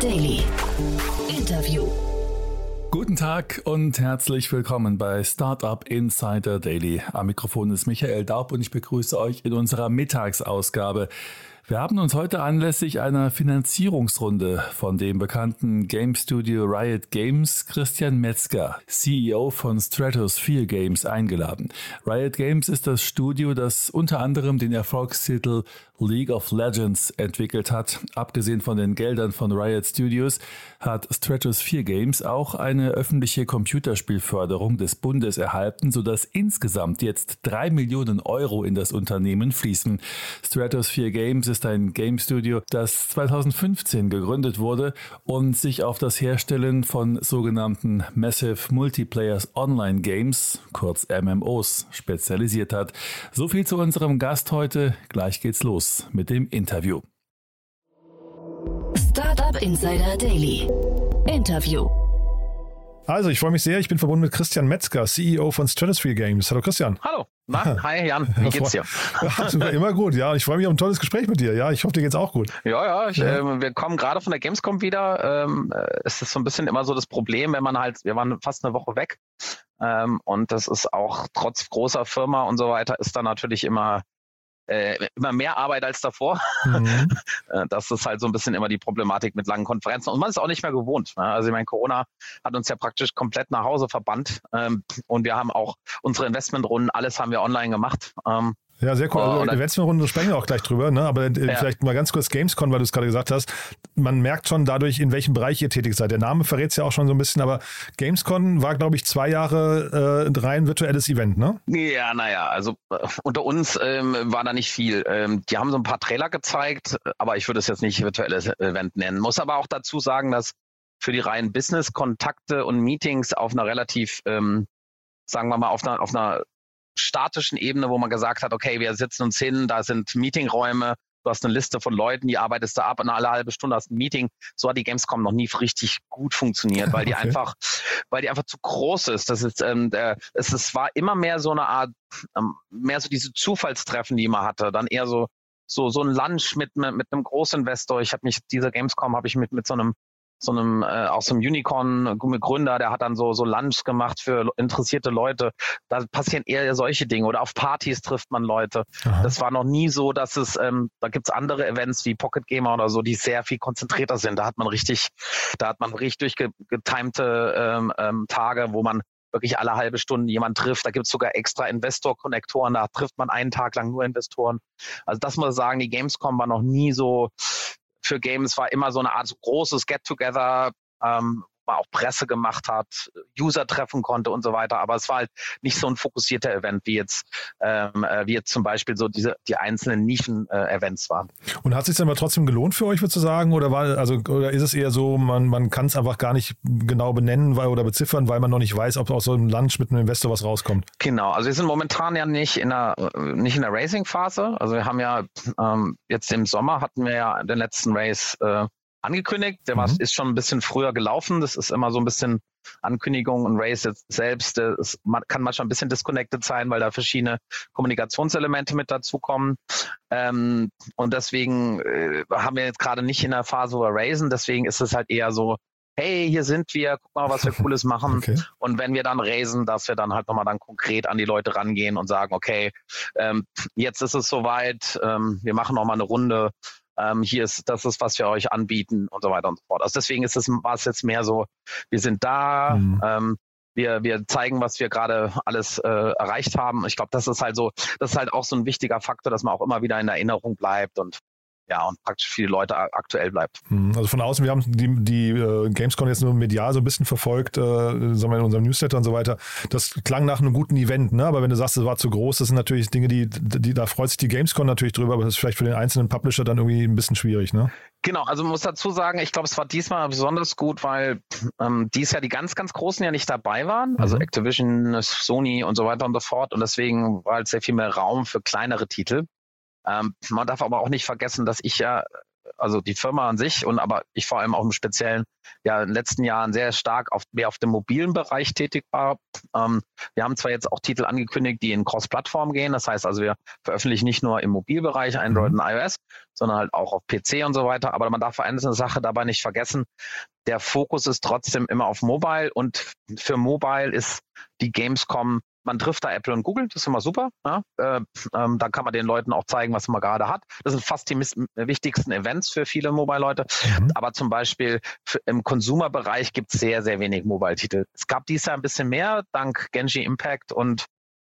Daily. Interview. Guten Tag und herzlich willkommen bei Startup Insider Daily. Am Mikrofon ist Michael Daub und ich begrüße euch in unserer Mittagsausgabe. Wir haben uns heute anlässlich einer Finanzierungsrunde von dem bekannten Game Studio Riot Games Christian Metzger, CEO von Stratosphere Games, eingeladen. Riot Games ist das Studio, das unter anderem den Erfolgstitel League of Legends entwickelt hat. Abgesehen von den Geldern von Riot Studios hat Stratosphere Games auch eine öffentliche Computerspielförderung des Bundes erhalten, sodass insgesamt jetzt drei Millionen Euro in das Unternehmen fließen. Stratosphere Games ist ist ein Game Studio, das 2015 gegründet wurde und sich auf das Herstellen von sogenannten Massive Multiplayers Online Games, kurz MMOs, spezialisiert hat. So viel zu unserem Gast heute. Gleich geht's los mit dem Interview. Startup Insider Daily. Interview. Also, ich freue mich sehr. Ich bin verbunden mit Christian Metzger, CEO von Stratosphere Games. Hallo Christian. Hallo. Na, hi Jan, wie geht's dir? Ja, immer gut, ja. Ich freue mich auf ein tolles Gespräch mit dir. Ja, ich hoffe, dir geht's auch gut. Ja, ja, ich, ja. Äh, wir kommen gerade von der Gamescom wieder. Ähm, äh, es ist so ein bisschen immer so das Problem, wenn man halt, wir waren fast eine Woche weg. Ähm, und das ist auch trotz großer Firma und so weiter, ist da natürlich immer äh, immer mehr Arbeit als davor. Mhm. Äh, das ist halt so ein bisschen immer die Problematik mit langen Konferenzen. Und man ist auch nicht mehr gewohnt. Ne? Also ich meine, Corona hat uns ja praktisch komplett nach Hause verbannt. Ähm, und wir haben auch unsere Investmentrunden, alles haben wir online gemacht. Ähm, ja, sehr cool. Also, oh, Eventrunde sprechen wir auch gleich drüber, ne? aber äh, ja. vielleicht mal ganz kurz Gamescon, weil du es gerade gesagt hast. Man merkt schon dadurch, in welchem Bereich ihr tätig seid. Der Name verrät es ja auch schon so ein bisschen, aber Gamescon war, glaube ich, zwei Jahre äh, rein virtuelles Event, ne? Ja, naja, also äh, unter uns ähm, war da nicht viel. Ähm, die haben so ein paar Trailer gezeigt, aber ich würde es jetzt nicht virtuelles Event nennen. Muss aber auch dazu sagen, dass für die reinen Business-Kontakte und Meetings auf einer relativ ähm, sagen wir mal, auf einer, auf einer statischen Ebene, wo man gesagt hat, okay, wir setzen uns hin, da sind Meetingräume, du hast eine Liste von Leuten, die arbeitest da ab und alle halbe Stunde hast ein Meeting. So hat die Gamescom noch nie richtig gut funktioniert, weil die okay. einfach, weil die einfach zu groß ist. Das ist, ähm, der, es, es war immer mehr so eine Art, ähm, mehr so diese Zufallstreffen, die man hatte. Dann eher so so so ein Lunch mit mit einem Großinvestor. Ich habe mich dieser Gamescom habe ich mit mit so einem so einem äh, auch so einem Unicorn-Gründer, der hat dann so so Lunch gemacht für interessierte Leute. Da passieren eher solche Dinge oder auf Partys trifft man Leute. Aha. Das war noch nie so, dass es ähm, da gibt's andere Events wie Pocket Gamer oder so, die sehr viel konzentrierter sind. Da hat man richtig, da hat man richtig durchgetimte ähm, ähm, Tage, wo man wirklich alle halbe Stunde jemand trifft. Da gibt's sogar extra Investor-Konnektoren, da trifft man einen Tag lang nur Investoren. Also das muss ich sagen, die Gamescom war noch nie so für Games war immer so eine Art großes Get-Together, ähm, auch Presse gemacht hat, User treffen konnte und so weiter. Aber es war halt nicht so ein fokussierter Event, wie jetzt, ähm, äh, wie jetzt zum Beispiel so diese die einzelnen Nischen-Events äh, waren. Und hat es sich dann aber trotzdem gelohnt für euch, würde ich sagen? Oder war, also, oder ist es eher so, man, man kann es einfach gar nicht genau benennen weil, oder beziffern, weil man noch nicht weiß, ob aus so einem Lunch mit einem Investor was rauskommt? Genau, also wir sind momentan ja nicht in der nicht in der Racing-Phase. Also wir haben ja ähm, jetzt im Sommer hatten wir ja den letzten Race äh, angekündigt. Der war, mhm. ist schon ein bisschen früher gelaufen. Das ist immer so ein bisschen Ankündigung und Race selbst. Es kann manchmal ein bisschen disconnected sein, weil da verschiedene Kommunikationselemente mit dazukommen. Ähm, und deswegen äh, haben wir jetzt gerade nicht in der Phase, wo wir raisen. Deswegen ist es halt eher so, hey, hier sind wir, guck mal, was wir Cooles machen. Okay. Und wenn wir dann raisen, dass wir dann halt nochmal dann konkret an die Leute rangehen und sagen, okay, ähm, jetzt ist es soweit, ähm, wir machen nochmal eine Runde ähm, hier ist, das ist, was wir euch anbieten und so weiter und so fort. Also deswegen ist es, war es jetzt mehr so, wir sind da, mhm. ähm, wir, wir zeigen, was wir gerade alles äh, erreicht haben. Ich glaube, das ist halt so, das ist halt auch so ein wichtiger Faktor, dass man auch immer wieder in Erinnerung bleibt und ja, und praktisch viele Leute aktuell bleibt. Hm, also von außen, wir haben die, die äh, Gamescom jetzt nur medial so ein bisschen verfolgt, äh, sagen wir in unserem Newsletter und so weiter. Das klang nach einem guten Event, ne? Aber wenn du sagst, es war zu groß, das sind natürlich Dinge, die, die da freut sich die Gamescom natürlich drüber, aber das ist vielleicht für den einzelnen Publisher dann irgendwie ein bisschen schwierig, ne? Genau, also man muss dazu sagen, ich glaube, es war diesmal besonders gut, weil ähm, dies Jahr die ganz, ganz Großen ja nicht dabei waren, also mhm. Activision, Sony und so weiter und so fort. Und deswegen war halt sehr viel mehr Raum für kleinere Titel. Ähm, man darf aber auch nicht vergessen, dass ich ja also die Firma an sich und aber ich vor allem auch im Speziellen ja in den letzten Jahren sehr stark auf, mehr auf dem mobilen Bereich tätig war. Ähm, wir haben zwar jetzt auch Titel angekündigt, die in Cross-Plattform gehen. Das heißt also, wir veröffentlichen nicht nur im Mobilbereich Android mhm. und iOS, sondern halt auch auf PC und so weiter. Aber man darf eine Sache dabei nicht vergessen. Der Fokus ist trotzdem immer auf Mobile und für Mobile ist die Gamescom man trifft da Apple und Google, das ist immer super. Ja? Äh, ähm, da kann man den Leuten auch zeigen, was man gerade hat. Das sind fast die wichtigsten Events für viele Mobile-Leute. Mhm. Aber zum Beispiel im Consumer-Bereich gibt es sehr, sehr wenig Mobile-Titel. Es gab dieses Jahr ein bisschen mehr, dank Genji Impact und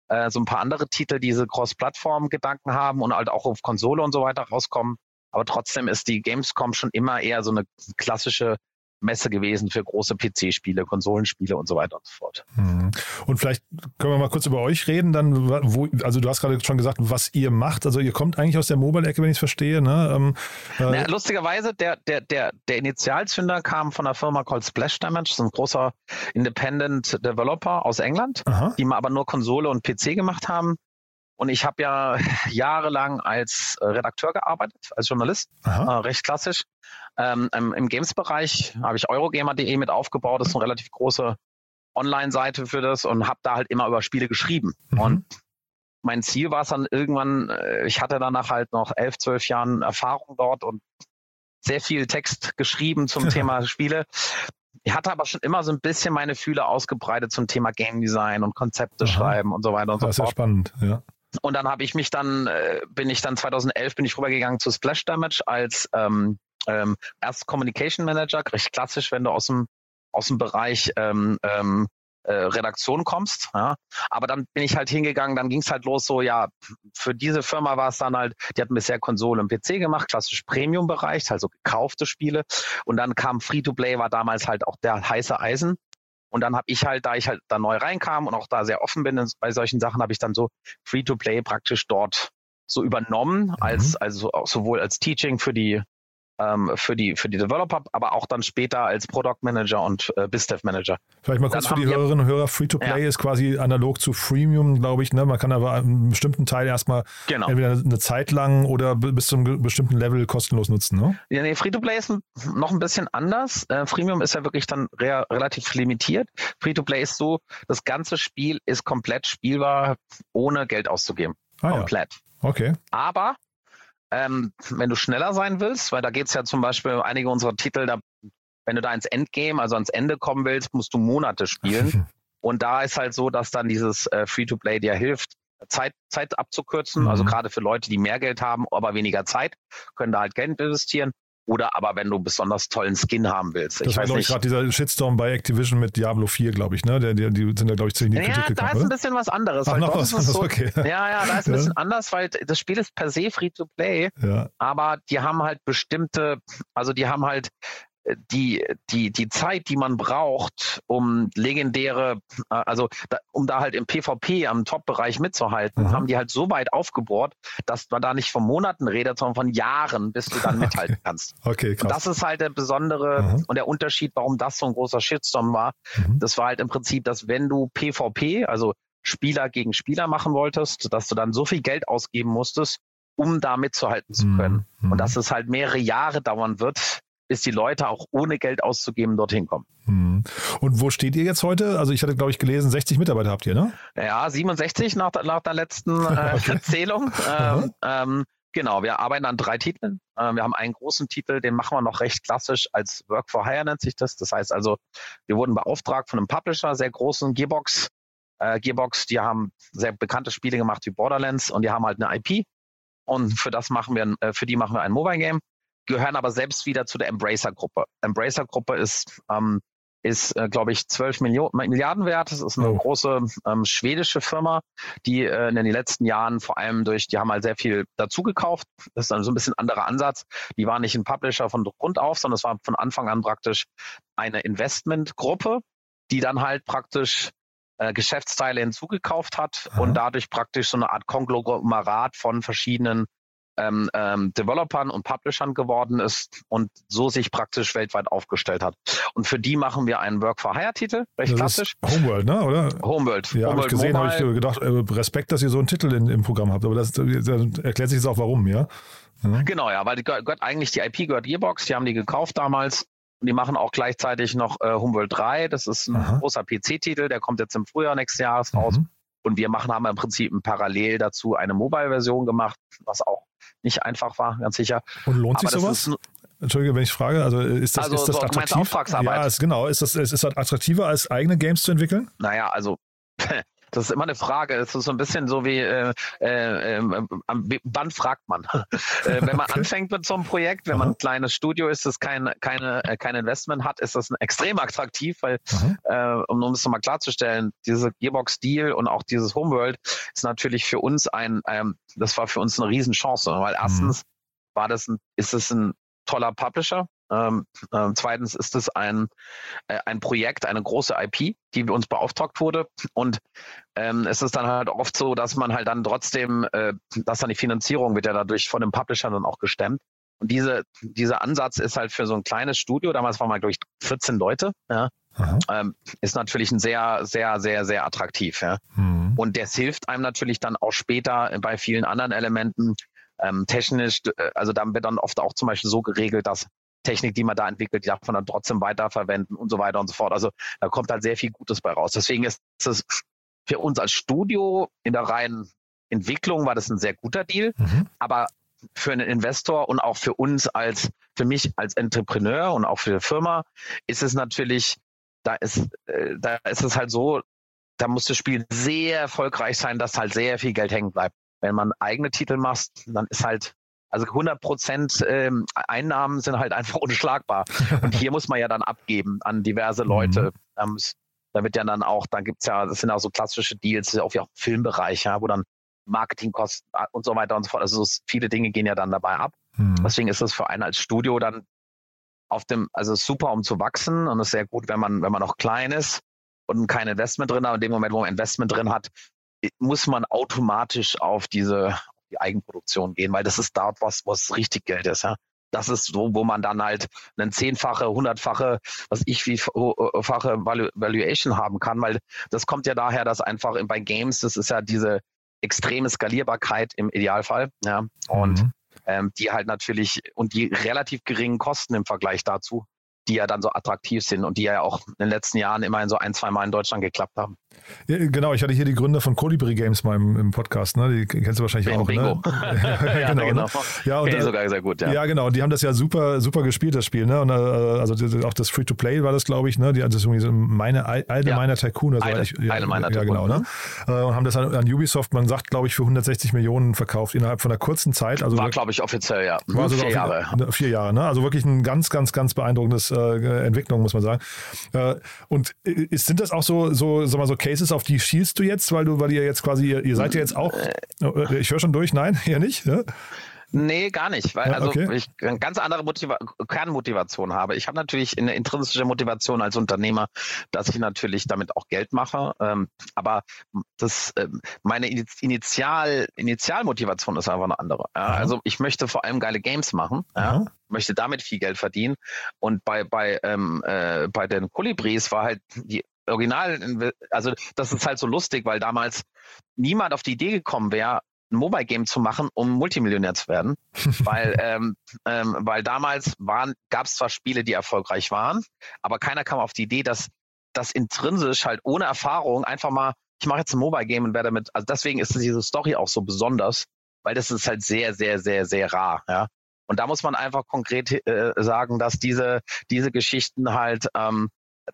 äh, so ein paar andere Titel, die diese Cross-Plattform-Gedanken haben und halt auch auf Konsole und so weiter rauskommen. Aber trotzdem ist die Gamescom schon immer eher so eine klassische Messe gewesen für große PC-Spiele, Konsolenspiele und so weiter und so fort. Mhm. Und vielleicht können wir mal kurz über euch reden. Dann, wo, also du hast gerade schon gesagt, was ihr macht. Also ihr kommt eigentlich aus der Mobile-Ecke, wenn ich es verstehe. Ne? Ähm, äh naja, lustigerweise, der, der, der, der Initialzünder kam von einer Firma called Splash Damage, ist ein großer Independent Developer aus England, Aha. die aber nur Konsole und PC gemacht haben. Und ich habe ja jahrelang als äh, Redakteur gearbeitet, als Journalist, äh, recht klassisch. Ähm, Im Games-Bereich habe ich Eurogamer.de mit aufgebaut. Das ist eine relativ große Online-Seite für das und habe da halt immer über Spiele geschrieben. Mhm. Und mein Ziel war es dann irgendwann, äh, ich hatte danach halt noch elf, zwölf Jahren Erfahrung dort und sehr viel Text geschrieben zum Thema Spiele. Ich hatte aber schon immer so ein bisschen meine Fühle ausgebreitet zum Thema Game Design und Konzepte Aha. schreiben und so weiter und das so fort. Das ist ja spannend, ja. Und dann habe ich mich dann, äh, bin ich dann 2011 bin ich rübergegangen zu Splash Damage als ähm, ähm, erst Communication Manager, recht klassisch, wenn du aus dem aus dem Bereich ähm, ähm, äh, Redaktion kommst. Ja. Aber dann bin ich halt hingegangen, dann ging es halt los, so ja, für diese Firma war es dann halt, die hatten bisher Konsole und PC gemacht, klassisch Premium-Bereich, also gekaufte Spiele. Und dann kam Free-to-Play, war damals halt auch der heiße Eisen. Und dann habe ich halt, da ich halt da neu reinkam und auch da sehr offen bin bei solchen Sachen, habe ich dann so Free-to-Play praktisch dort so übernommen, mhm. als also sowohl als Teaching für die ähm, für die für die Developer, aber auch dann später als Product Manager und äh, BizDev Manager. Vielleicht mal kurz dann für die Hörerinnen und Hörer: Free-to-Play ja. ist quasi analog zu Freemium, glaube ich. Ne? Man kann aber einen bestimmten Teil erstmal genau. entweder eine Zeit lang oder bis zu einem bestimmten Level kostenlos nutzen. Ne? Ja, nee, Free-to-Play ist noch ein bisschen anders. Äh, Freemium ist ja wirklich dann re relativ limitiert. Free-to-Play ist so, das ganze Spiel ist komplett spielbar, ohne Geld auszugeben. Ah, komplett. Ja. Okay. Aber ähm, wenn du schneller sein willst, weil da geht es ja zum Beispiel einige unserer Titel, da, wenn du da ins Endgame, also ans Ende kommen willst, musst du Monate spielen. Und da ist halt so, dass dann dieses äh, Free-to-Play dir hilft, Zeit, Zeit abzukürzen. Also mhm. Also gerade für Leute, die mehr Geld haben, aber weniger Zeit, können da halt Geld investieren. Oder aber wenn du besonders tollen Skin haben willst. Das ich war, glaube ich, gerade dieser Shitstorm bei Activision mit Diablo 4, glaube ich, ne? Die, die, die sind ja, glaube ich, ziemlich in die ja, Kritik gekommen. Da ist ein bisschen was anderes. Ach, noch was anderes, so, okay. Ja, ja, da ist ein bisschen anders, weil das Spiel ist per se free to play, ja. aber die haben halt bestimmte, also die haben halt die, die, die Zeit, die man braucht, um legendäre, also da, um da halt im PvP am Top-Bereich mitzuhalten, mhm. haben die halt so weit aufgebohrt, dass man da nicht von Monaten redet, sondern von Jahren, bis du dann mithalten kannst. Okay, krass. Und das ist halt der besondere mhm. und der Unterschied, warum das so ein großer Shitstorm war. Mhm. Das war halt im Prinzip, dass wenn du PvP, also Spieler gegen Spieler machen wolltest, dass du dann so viel Geld ausgeben musstest, um da mitzuhalten zu können. Mhm. Und dass es halt mehrere Jahre dauern wird, bis die Leute auch ohne Geld auszugeben dorthin kommen. Hm. Und wo steht ihr jetzt heute? Also ich hatte, glaube ich, gelesen, 60 Mitarbeiter habt ihr, ne? Ja, 67 nach, der, nach der letzten äh, okay. Zählung. Ähm, ähm, genau, wir arbeiten an drei Titeln. Ähm, wir haben einen großen Titel, den machen wir noch recht klassisch als Work for Hire nennt sich das. Das heißt also, wir wurden beauftragt von einem Publisher, sehr großen Gearbox. Äh, Gearbox, die haben sehr bekannte Spiele gemacht wie Borderlands und die haben halt eine IP. Und für das machen wir, äh, für die machen wir ein Mobile Game gehören aber selbst wieder zu der Embracer-Gruppe. Embracer-Gruppe ist, ähm, ist äh, glaube ich, 12 Millionen, Milliarden wert. Das ist eine oh. große ähm, schwedische Firma, die äh, in den letzten Jahren vor allem durch, die haben halt sehr viel dazugekauft. Das ist dann so ein bisschen anderer Ansatz. Die waren nicht ein Publisher von Grund auf, sondern es war von Anfang an praktisch eine Investmentgruppe, die dann halt praktisch äh, Geschäftsteile hinzugekauft hat Aha. und dadurch praktisch so eine Art Konglomerat von verschiedenen ähm, ähm, Developern und Publishern geworden ist und so sich praktisch weltweit aufgestellt hat. Und für die machen wir einen Work-for-Hire-Titel, recht Das klassisch. Homeworld, ne? Oder? Homeworld. Ja, habe ich gesehen, habe ich gedacht, äh, Respekt, dass ihr so einen Titel in, im Programm habt. Aber das, das erklärt sich jetzt auch warum, ja? Genau, ja, weil die gehört, eigentlich die IP gehört Gearbox, die haben die gekauft damals. Und die machen auch gleichzeitig noch äh, Homeworld 3. Das ist ein Aha. großer PC-Titel, der kommt jetzt im Frühjahr nächsten Jahres raus. Mhm. Und wir machen, haben im Prinzip parallel dazu eine Mobile-Version gemacht, was auch nicht einfach war, ganz sicher. Und lohnt sich Aber das sowas? ist, Entschuldige, wenn ich frage, also ist das, Also ist das so, attraktiv? Auftragsarbeit? Ja, ist, genau. Ist das, ist das attraktiver, als eigene Games zu entwickeln? naja, also das ist immer eine Frage. Es ist so ein bisschen so wie, äh, äh, äh, am- wann fragt man? äh, wenn man Okay. anfängt mit so einem Projekt, wenn man Aha. ein kleines Studio ist, das kein, keine, äh, kein Investment hat, ist das extrem attraktiv, weil äh, um um es nochmal klarzustellen, diese Gearbox-Deal und auch dieses Homeworld ist natürlich für uns ein, ähm, das war für uns eine Riesenchance, weil erstens war das ein, ist es ein toller Publisher. Ähm, ähm, zweitens ist es ein, äh, ein Projekt, eine große IP, die uns beauftragt wurde. Und ähm, es ist dann halt oft so, dass man halt dann trotzdem, äh, dass dann die Finanzierung wird ja dadurch von dem Publisher dann auch gestemmt. Und diese, dieser Ansatz ist halt für so ein kleines Studio, damals waren wir, glaube ich, 14 Leute, ja, ähm, ist natürlich ein sehr, sehr, sehr, sehr attraktiv. Ja. Mhm. Und das hilft einem natürlich dann auch später bei vielen anderen Elementen ähm, technisch. äh, Also dann wird dann oft auch zum Beispiel so geregelt, dass Technik, die man da entwickelt, die darf man dann trotzdem weiterverwenden und so weiter und so fort. Also da kommt halt sehr viel Gutes bei raus. Deswegen ist es für uns als Studio in der reinen Entwicklung war das ein sehr guter Deal. Mhm. Aber für einen Investor und auch für uns als, für mich als Entrepreneur und auch für die Firma ist es natürlich, da ist, äh, da ist es halt so, da muss das Spiel sehr erfolgreich sein, dass halt sehr viel Geld hängen bleibt. Wenn man eigene Titel macht, dann ist halt, also 100 Prozent ähm, Einnahmen sind halt einfach unschlagbar. Und hier muss man ja dann abgeben an diverse Leute. Ähm, es- da wird ja dann auch, dann gibt's ja, das sind auch so klassische Deals, das auch wie auch im Filmbereich, ja, wo dann Marketingkosten äh, und so weiter und so fort. Also es- viele Dinge gehen ja dann dabei ab. Mhm. Deswegen ist es für einen als Studio dann auf dem, also super, um zu wachsen und es ist sehr gut, wenn man, wenn man noch klein ist und kein Investment drin hat. Und in dem Moment, wo man Investment drin hat, muss man automatisch auf diese die Eigenproduktion gehen, weil das ist dort, was, was richtig Geld ist, ja. Das ist so, wo man dann halt einen zehnfache, hundertfache, was ich wie fache Valu Valuation haben kann, weil das kommt ja daher, dass einfach bei Games, das ist ja diese extreme Skalierbarkeit im Idealfall, ja. Und Mhm. ähm, die halt natürlich und die relativ geringen Kosten im Vergleich dazu, die ja dann so attraktiv sind und die ja auch in den letzten Jahren immerhin so ein, zwei Mal in Deutschland geklappt haben. Ja, genau, ich hatte hier die Gründer von Colibri Games mal im, im Podcast, ne? Die kennst du wahrscheinlich auch, Bingo. ne? ja, genau. Ne? Ja, und, sogar sehr gut, ja. Ja. genau. Die haben das ja super, super gespielt, das Spiel. Ne? Und, äh, also auch das Free-to-Play war das, glaube ich. Ne? Die, das ist irgendwie so meine alte Ja. meiner Tycoon. oder so, Eine- ich, ja, eine meiner ja, genau. Tycoon. Ne? Äh, Und haben das an, an Ubisoft, man sagt, glaube ich, für 160 Millionen verkauft innerhalb von einer kurzen Zeit. Also War, glaube ich, offiziell, ja. war Hm, sogar Vier Jahre. ne, Vier Jahre, ne? Also wirklich ein ganz, ganz, ganz beeindruckendes äh, Entwicklung, muss man sagen. Äh, und äh, ist, sind das auch so, so, sag mal, so Cases, auf die schielst du jetzt, weil du, weil ihr jetzt quasi, ihr, ihr seid ja jetzt auch, äh, ich höre schon durch, nein, eher nicht. Ja? Nee, gar nicht, weil Ja, also okay. ich eine ganz andere Motiva Kernmotivation habe. Ich habe natürlich eine intrinsische Motivation als Unternehmer, dass ich natürlich damit auch Geld mache. Ähm, aber das ähm, meine Initial Initialmotivation ist einfach eine andere. Ja, also ich möchte vor allem geile Games machen. Ja, möchte damit viel Geld verdienen. Und bei bei ähm, äh, bei den Kolibris war halt die Original, also das ist halt so lustig, weil damals niemand auf die Idee gekommen wäre, ein Mobile Game zu machen, um Multimillionär zu werden, weil ähm, ähm, weil damals waren gab es zwar Spiele, die erfolgreich waren, aber keiner kam auf die Idee, dass das intrinsisch halt ohne Erfahrung einfach mal ich mache jetzt ein Mobile Game und werde damit also deswegen ist diese Story auch so besonders, weil das ist halt sehr sehr sehr sehr rar, ja. Und da muss man einfach konkret äh, sagen, dass diese diese Geschichten halt ähm,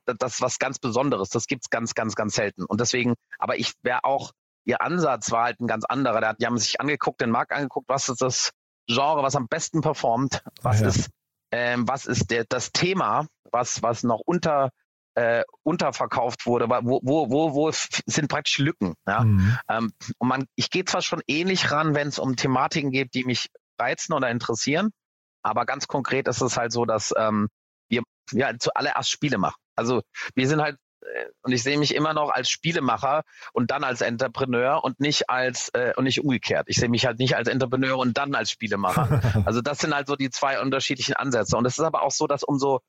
das ist was ganz Besonderes. Das gibt's ganz, ganz, ganz selten. Und deswegen, aber ich wäre auch, ihr Ansatz war halt ein ganz anderer. Da- Die haben sich angeguckt, den Markt angeguckt, was ist das Genre, was am besten performt, was Ja. ist, ähm, was ist der, das Thema, was, was noch unter, äh, unterverkauft wurde, wo, wo, wo, wo sind praktisch Lücken. Ja? Mhm. Ähm, und man, ich gehe zwar schon ähnlich ran, wenn es um Thematiken geht, die mich reizen oder interessieren, aber ganz konkret ist es halt so, dass ähm, wir ja zuallererst Spiele machen. Also wir sind halt und ich sehe mich immer noch als Spielemacher und dann als Entrepreneur und nicht als äh, und nicht umgekehrt. Ich sehe mich halt nicht als Entrepreneur und dann als Spielemacher. also das sind halt so die zwei unterschiedlichen Ansätze. Und es ist aber auch so, dass umso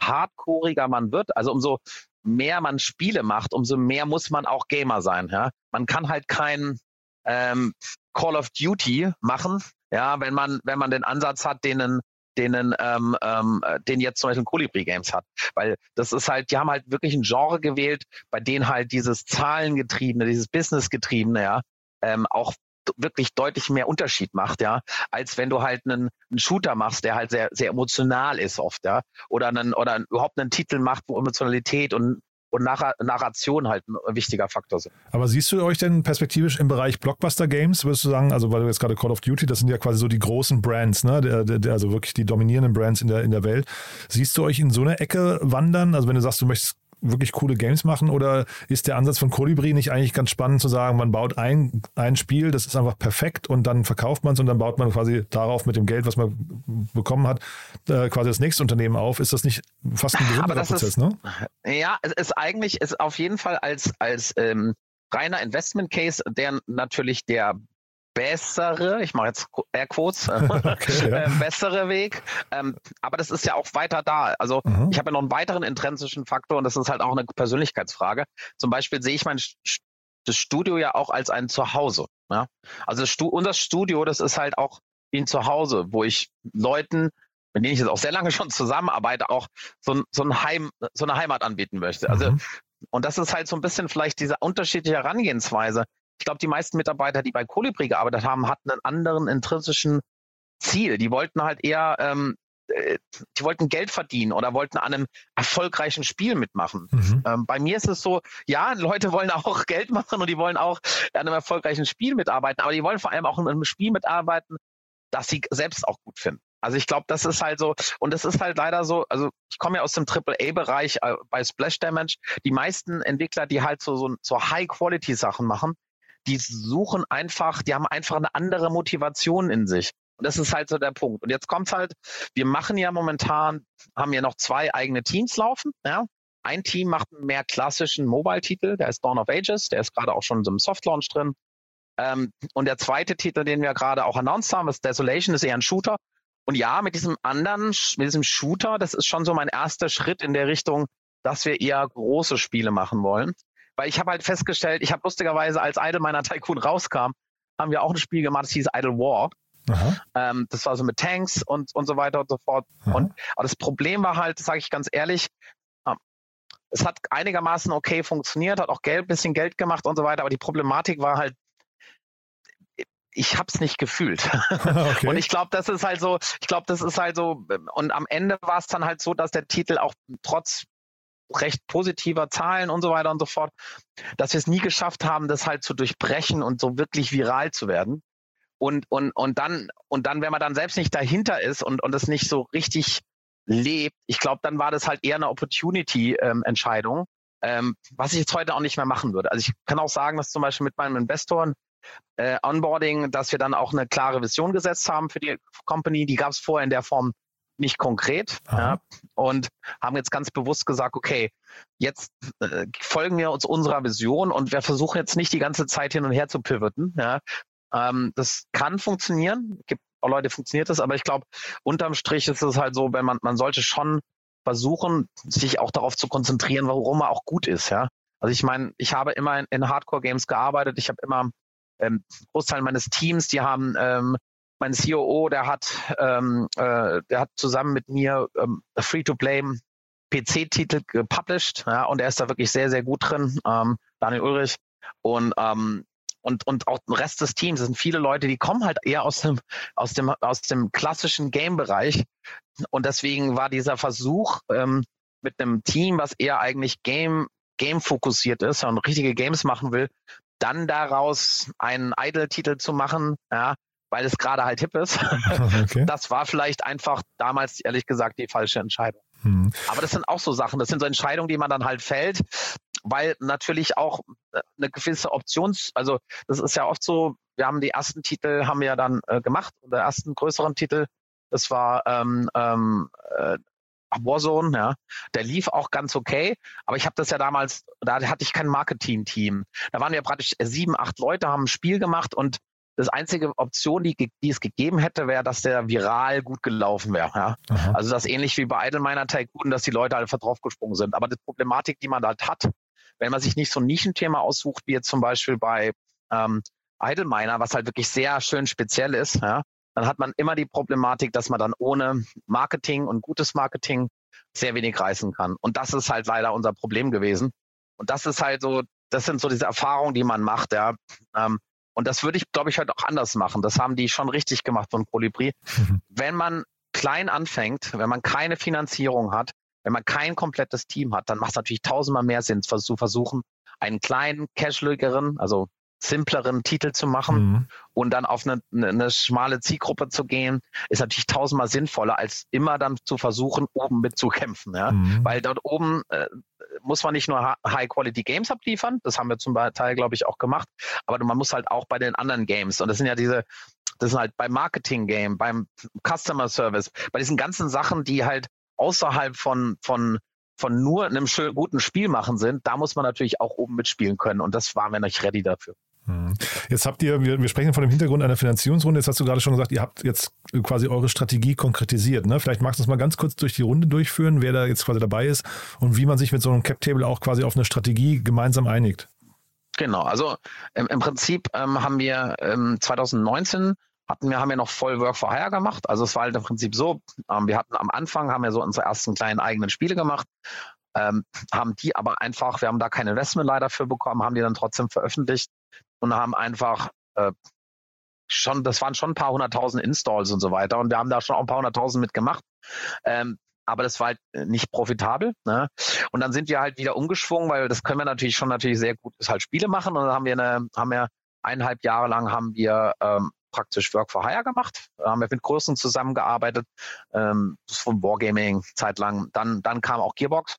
hardcoreiger man wird, also umso mehr man Spiele macht, umso mehr muss man auch Gamer sein. Ja? Man kann halt kein ähm, Call of Duty machen, ja, wenn man, wenn man den Ansatz hat, denen denen, ähm, ähm, den jetzt zum Beispiel Colibri Games hat. Weil das ist halt, die haben halt wirklich ein Genre gewählt, bei denen halt dieses Zahlengetriebene, dieses Businessgetriebene, ja, ähm, auch wirklich deutlich mehr Unterschied macht, ja, als wenn du halt einen, einen Shooter machst, der halt sehr, sehr emotional ist oft, ja, oder einen, oder überhaupt einen Titel macht, wo Emotionalität und und Narration halt ein wichtiger Faktor sind. Aber siehst du euch denn perspektivisch im Bereich Blockbuster Games, würdest du sagen, also weil du jetzt gerade Call of Duty, das sind ja quasi so die großen Brands, ne? Der, der, also wirklich die dominierenden Brands in der, in der Welt. Siehst du euch in so eine Ecke wandern? Also wenn du sagst, du möchtest wirklich coole Games machen oder ist der Ansatz von Colibri nicht eigentlich ganz spannend zu sagen, man baut ein, ein Spiel, das ist einfach perfekt und dann verkauft man es und dann baut man quasi darauf mit dem Geld, was man bekommen hat, äh, quasi das nächste Unternehmen auf. Ist das nicht fast ein gesünderer Prozess, ist, ne? Ja, es ist eigentlich, ist auf jeden Fall als, als ähm, reiner Investment Case, der natürlich der bessere, ich mache jetzt Airquotes, okay, ja. äh, bessere Weg. Ähm, aber das ist ja auch weiter da. Also mhm. ich habe ja noch einen weiteren intrinsischen Faktor und das ist halt auch eine Persönlichkeitsfrage. Zum Beispiel sehe ich mein das Studio ja auch als ein Zuhause. Ja? Also Stu unser Studio, das ist halt auch wie ein Zuhause, wo ich Leuten, mit denen ich jetzt auch sehr lange schon zusammenarbeite, auch so, so, ein Heim, so eine Heimat anbieten möchte. Also mhm. und das ist halt so ein bisschen vielleicht diese unterschiedliche Herangehensweise ich glaube, die meisten Mitarbeiter, die bei Colibri gearbeitet haben, hatten einen anderen intrinsischen Ziel. Die wollten halt eher, ähm, äh, die wollten Geld verdienen oder wollten an einem erfolgreichen Spiel mitmachen. Mhm. Ähm, bei mir ist es so, ja, Leute wollen auch Geld machen und die wollen auch an einem erfolgreichen Spiel mitarbeiten, aber die wollen vor allem auch an einem Spiel mitarbeiten, das sie selbst auch gut finden. Also ich glaube, das ist halt so, und das ist halt leider so, also ich komme ja aus dem AAA-Bereich äh, bei Splash Damage. Die meisten Entwickler, die halt so, so, so High-Quality-Sachen machen, die suchen einfach, die haben einfach eine andere Motivation in sich. Und das ist halt so der Punkt. Und jetzt kommt's halt, wir machen ja momentan, haben ja noch zwei eigene Teams laufen, ja. Ein Team macht einen mehr klassischen Mobile-Titel, der ist Dawn of Ages, der ist gerade auch schon in so einem Soft-Launch drin. Ähm, und der zweite Titel, den wir gerade auch announced haben, ist Desolation, ist eher ein Shooter. Und ja, mit diesem anderen, mit diesem Shooter, das ist schon so mein erster Schritt in der Richtung, dass wir eher große Spiele machen wollen. Weil ich habe halt festgestellt, ich habe lustigerweise, als Idle meiner Tycoon rauskam, haben wir auch ein Spiel gemacht, das hieß Idle War. Ähm, das war so mit Tanks und, und so weiter und so fort. Und aber das Problem war halt, sage ich ganz ehrlich, ähm, es hat einigermaßen okay funktioniert, hat auch Geld, bisschen Geld gemacht und so weiter, aber die Problematik war halt, ich habe es nicht gefühlt. Okay. Und ich glaube, das ist halt so, ich glaube, das ist halt so, und am Ende war es dann halt so, dass der Titel auch trotz recht positiver Zahlen und so weiter und so fort, dass wir es nie geschafft haben, das halt zu durchbrechen und so wirklich viral zu werden. Und, und, und dann, und dann, wenn man dann selbst nicht dahinter ist und, und es nicht so richtig lebt, ich glaube, dann war das halt eher eine Opportunity-Entscheidung, ähm, was ich jetzt heute auch nicht mehr machen würde. Also ich kann auch sagen, dass zum Beispiel mit meinem Investoren äh, Onboarding, dass wir dann auch eine klare Vision gesetzt haben für die Company. Die gab es vorher in der Form nicht konkret ja, und haben jetzt ganz bewusst gesagt, okay, jetzt äh, folgen wir uns unserer Vision und wir versuchen jetzt nicht die ganze Zeit hin und her zu pivoten. Ja. Ähm, das kann funktionieren, gibt auch Leute, funktioniert das, aber ich glaube, unterm Strich ist es halt so, wenn man, man sollte schon versuchen, sich auch darauf zu konzentrieren, warum man auch gut ist. Ja. Also ich meine, ich habe immer in, in Hardcore-Games gearbeitet, ich habe immer ähm, Großteil meines Teams, die haben ähm, mein COO, der hat, ähm, äh, der hat zusammen mit mir ähm, Free-to-Play PC-Titel gepublished, ja, und er ist da wirklich sehr, sehr gut drin, ähm, Daniel Ulrich. Und, ähm, und, und auch der Rest des Teams, das sind viele Leute, die kommen halt eher aus dem, aus dem, aus dem klassischen Game-Bereich. Und deswegen war dieser Versuch ähm, mit einem Team, was eher eigentlich Game, Game fokussiert ist und richtige Games machen will, dann daraus einen Idle-Titel zu machen, ja, weil es gerade halt hip ist. Okay. Das war vielleicht einfach damals, ehrlich gesagt, die falsche Entscheidung. Hm. Aber das sind auch so Sachen, das sind so Entscheidungen, die man dann halt fällt, weil natürlich auch äh, eine gewisse Options, also das ist ja oft so, wir haben die ersten Titel, haben wir ja dann äh, gemacht, der ersten größeren Titel, das war ähm, ähm, äh, Warzone, ja, der lief auch ganz okay, aber ich habe das ja damals, da hatte ich kein Marketing-Team. Da waren wir praktisch sieben, acht Leute, haben ein Spiel gemacht und das einzige Option, die, die es gegeben hätte, wäre, dass der viral gut gelaufen wäre. Ja? Also das ähnlich wie bei Idleminer Tycoon, dass die Leute einfach draufgesprungen sind. Aber die Problematik, die man halt hat, wenn man sich nicht so ein Nischenthema aussucht, wie jetzt zum Beispiel bei ähm, Idleminer, was halt wirklich sehr schön speziell ist, ja, dann hat man immer die Problematik, dass man dann ohne Marketing und gutes Marketing sehr wenig reißen kann. Und das ist halt leider unser Problem gewesen. Und das ist halt so, das sind so diese Erfahrungen, die man macht, ja. Ähm, und das würde ich, glaube ich, heute auch anders machen. Das haben die schon richtig gemacht von Colibri. Mhm. Wenn man klein anfängt, wenn man keine Finanzierung hat, wenn man kein komplettes Team hat, dann macht es natürlich tausendmal mehr Sinn, zu versuchen, einen kleinen, casualigeren, also simpleren Titel zu machen mhm. und dann auf eine, eine, schmale Zielgruppe zu gehen, ist natürlich tausendmal sinnvoller, als immer dann zu versuchen, oben mitzukämpfen. Ja? Mhm. Weil dort oben äh, muss man nicht nur High-Quality-Games abliefern, das haben wir zum Teil, glaube ich, auch gemacht, aber man muss halt auch bei den anderen Games, und das sind ja diese, das sind halt beim Marketing-Game, beim Customer Service, bei diesen ganzen Sachen, die halt außerhalb von, von von nur einem schönen, guten Spiel machen sind, da muss man natürlich auch oben mitspielen können. Und das waren wir nicht ready dafür. Hm. Jetzt habt ihr, wir, sprechen von dem Hintergrund einer Finanzierungsrunde. Jetzt hast du gerade schon gesagt, ihr habt jetzt quasi eure Strategie konkretisiert. Ne? Vielleicht magst du uns mal ganz kurz durch die Runde durchführen, wer da jetzt quasi dabei ist und wie man sich mit so einem Cap-Table auch quasi auf eine Strategie gemeinsam einigt. Genau, also im, im Prinzip ähm, haben wir ähm, 2019 hatten wir, haben wir noch voll Work for Hire gemacht. Also es war halt im Prinzip so, ähm, wir hatten am Anfang, haben wir so unsere ersten kleinen eigenen Spiele gemacht, ähm, haben die aber einfach, wir haben da kein Investment leider für bekommen, haben die dann trotzdem veröffentlicht und haben einfach äh, schon, das waren schon ein paar hunderttausend Installs und so weiter und wir haben da schon auch ein paar hunderttausend mitgemacht. Ähm, aber das war halt nicht profitabel. Ne? Und dann sind wir halt wieder umgeschwungen, weil das können wir natürlich schon natürlich sehr gut, ist halt Spiele machen. Und dann haben wir eine, haben wir eineinhalb Jahre lang haben wir ähm, praktisch Work for Hire gemacht, da haben wir mit Größen zusammengearbeitet, ähm, vom Wargaming zeitlang. Dann, dann kam auch Gearbox.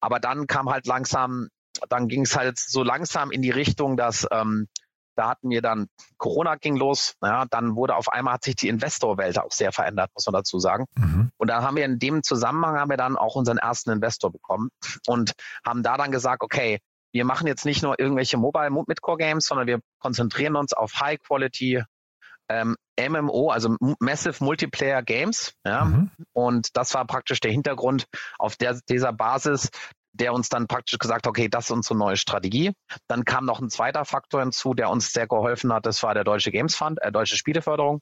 Aber dann kam halt langsam, dann ging es halt so langsam in die Richtung, dass ähm, da hatten wir dann, Corona ging los, ja, dann wurde auf einmal hat sich die Investorwelt auch sehr verändert, muss man dazu sagen. Mhm. Und dann haben wir in dem Zusammenhang haben wir dann auch unseren ersten Investor bekommen und haben da dann gesagt, okay, wir machen jetzt nicht nur irgendwelche Mobile Midcore Games, sondern wir konzentrieren uns auf High Quality ähm, MMO, also Massive Multiplayer Games. Ja? Mhm. Und das war praktisch der Hintergrund auf der, dieser Basis, der uns dann praktisch gesagt hat, okay, das ist unsere neue Strategie. Dann kam noch ein zweiter Faktor hinzu, der uns sehr geholfen hat, das war der Deutsche Games Fund, äh, Deutsche Spieleförderung.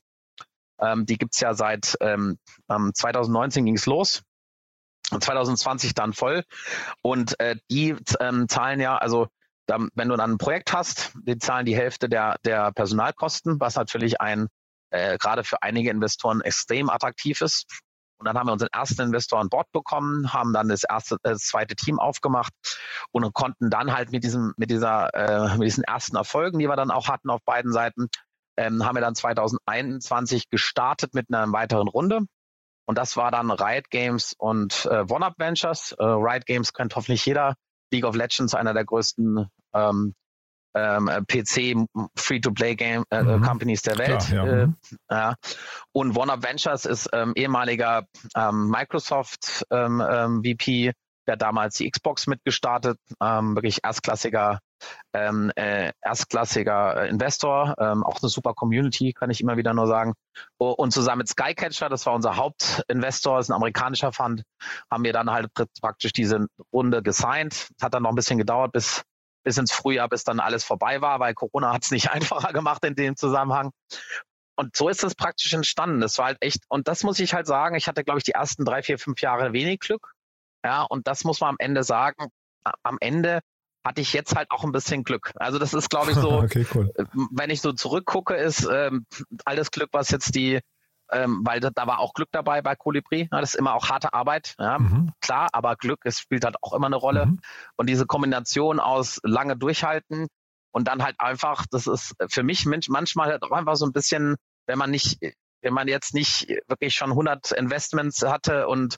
Ähm, die gibt's ja seit ähm, 2019 ging's los. 2020 dann voll. Und äh, die ähm, zahlen ja, also dann, wenn du dann ein Projekt hast, die zahlen die Hälfte der, der Personalkosten, was natürlich ein äh, gerade für einige Investoren extrem attraktiv ist. Und dann haben wir unseren ersten Investor an Bord bekommen, haben dann das erste, äh, das zweite Team aufgemacht und konnten dann halt mit diesem, mit dieser, äh, mit diesen ersten Erfolgen, die wir dann auch hatten auf beiden Seiten, ähm, haben wir dann 2021 gestartet mit einer weiteren Runde. Und das war dann Riot Games und äh, One-Up Ventures. Äh, Riot Games kennt hoffentlich jeder. League of Legends, einer der größten ähm, ähm, PC Free-to-Play Game äh, mhm. Companies der Welt. Klar, ja. Äh, mhm. ja. Und Warner Ventures ist ähm, ehemaliger ähm, Microsoft ähm, ähm, VP, der damals die Xbox mitgestartet, wirklich erstklassiger ähm, äh, erstklassiger äh, Investor, ähm, auch eine super Community, kann ich immer wieder nur sagen. Und zusammen mit Skycatcher, das war unser Hauptinvestor, ist ein amerikanischer Fund, haben wir dann halt praktisch diese Runde gesigned. Hat dann noch ein bisschen gedauert, bis bis ins Frühjahr, bis dann alles vorbei war, weil Corona hat es nicht einfacher gemacht in dem Zusammenhang. Und so ist es praktisch entstanden. Das war halt echt, und das muss ich halt sagen, ich hatte, glaube ich, die ersten drei, vier, fünf Jahre wenig Glück. Ja, und das muss man am Ende sagen. Am Ende hatte ich jetzt halt auch ein bisschen Glück. Also das ist, glaube ich, so, okay, cool. Äh, wenn ich so zurückgucke, ist ähm, alles Glück, was jetzt die, ähm, weil da, da, war auch Glück dabei bei Colibri. Ja, das ist immer auch harte Arbeit, ja, mhm. klar, aber Glück, es spielt halt auch immer eine Rolle. Mhm. Und diese Kombination aus lange durchhalten und dann halt einfach, das ist für mich manchmal halt auch einfach so ein bisschen, wenn man nicht, wenn man jetzt nicht wirklich schon 100 Investments hatte und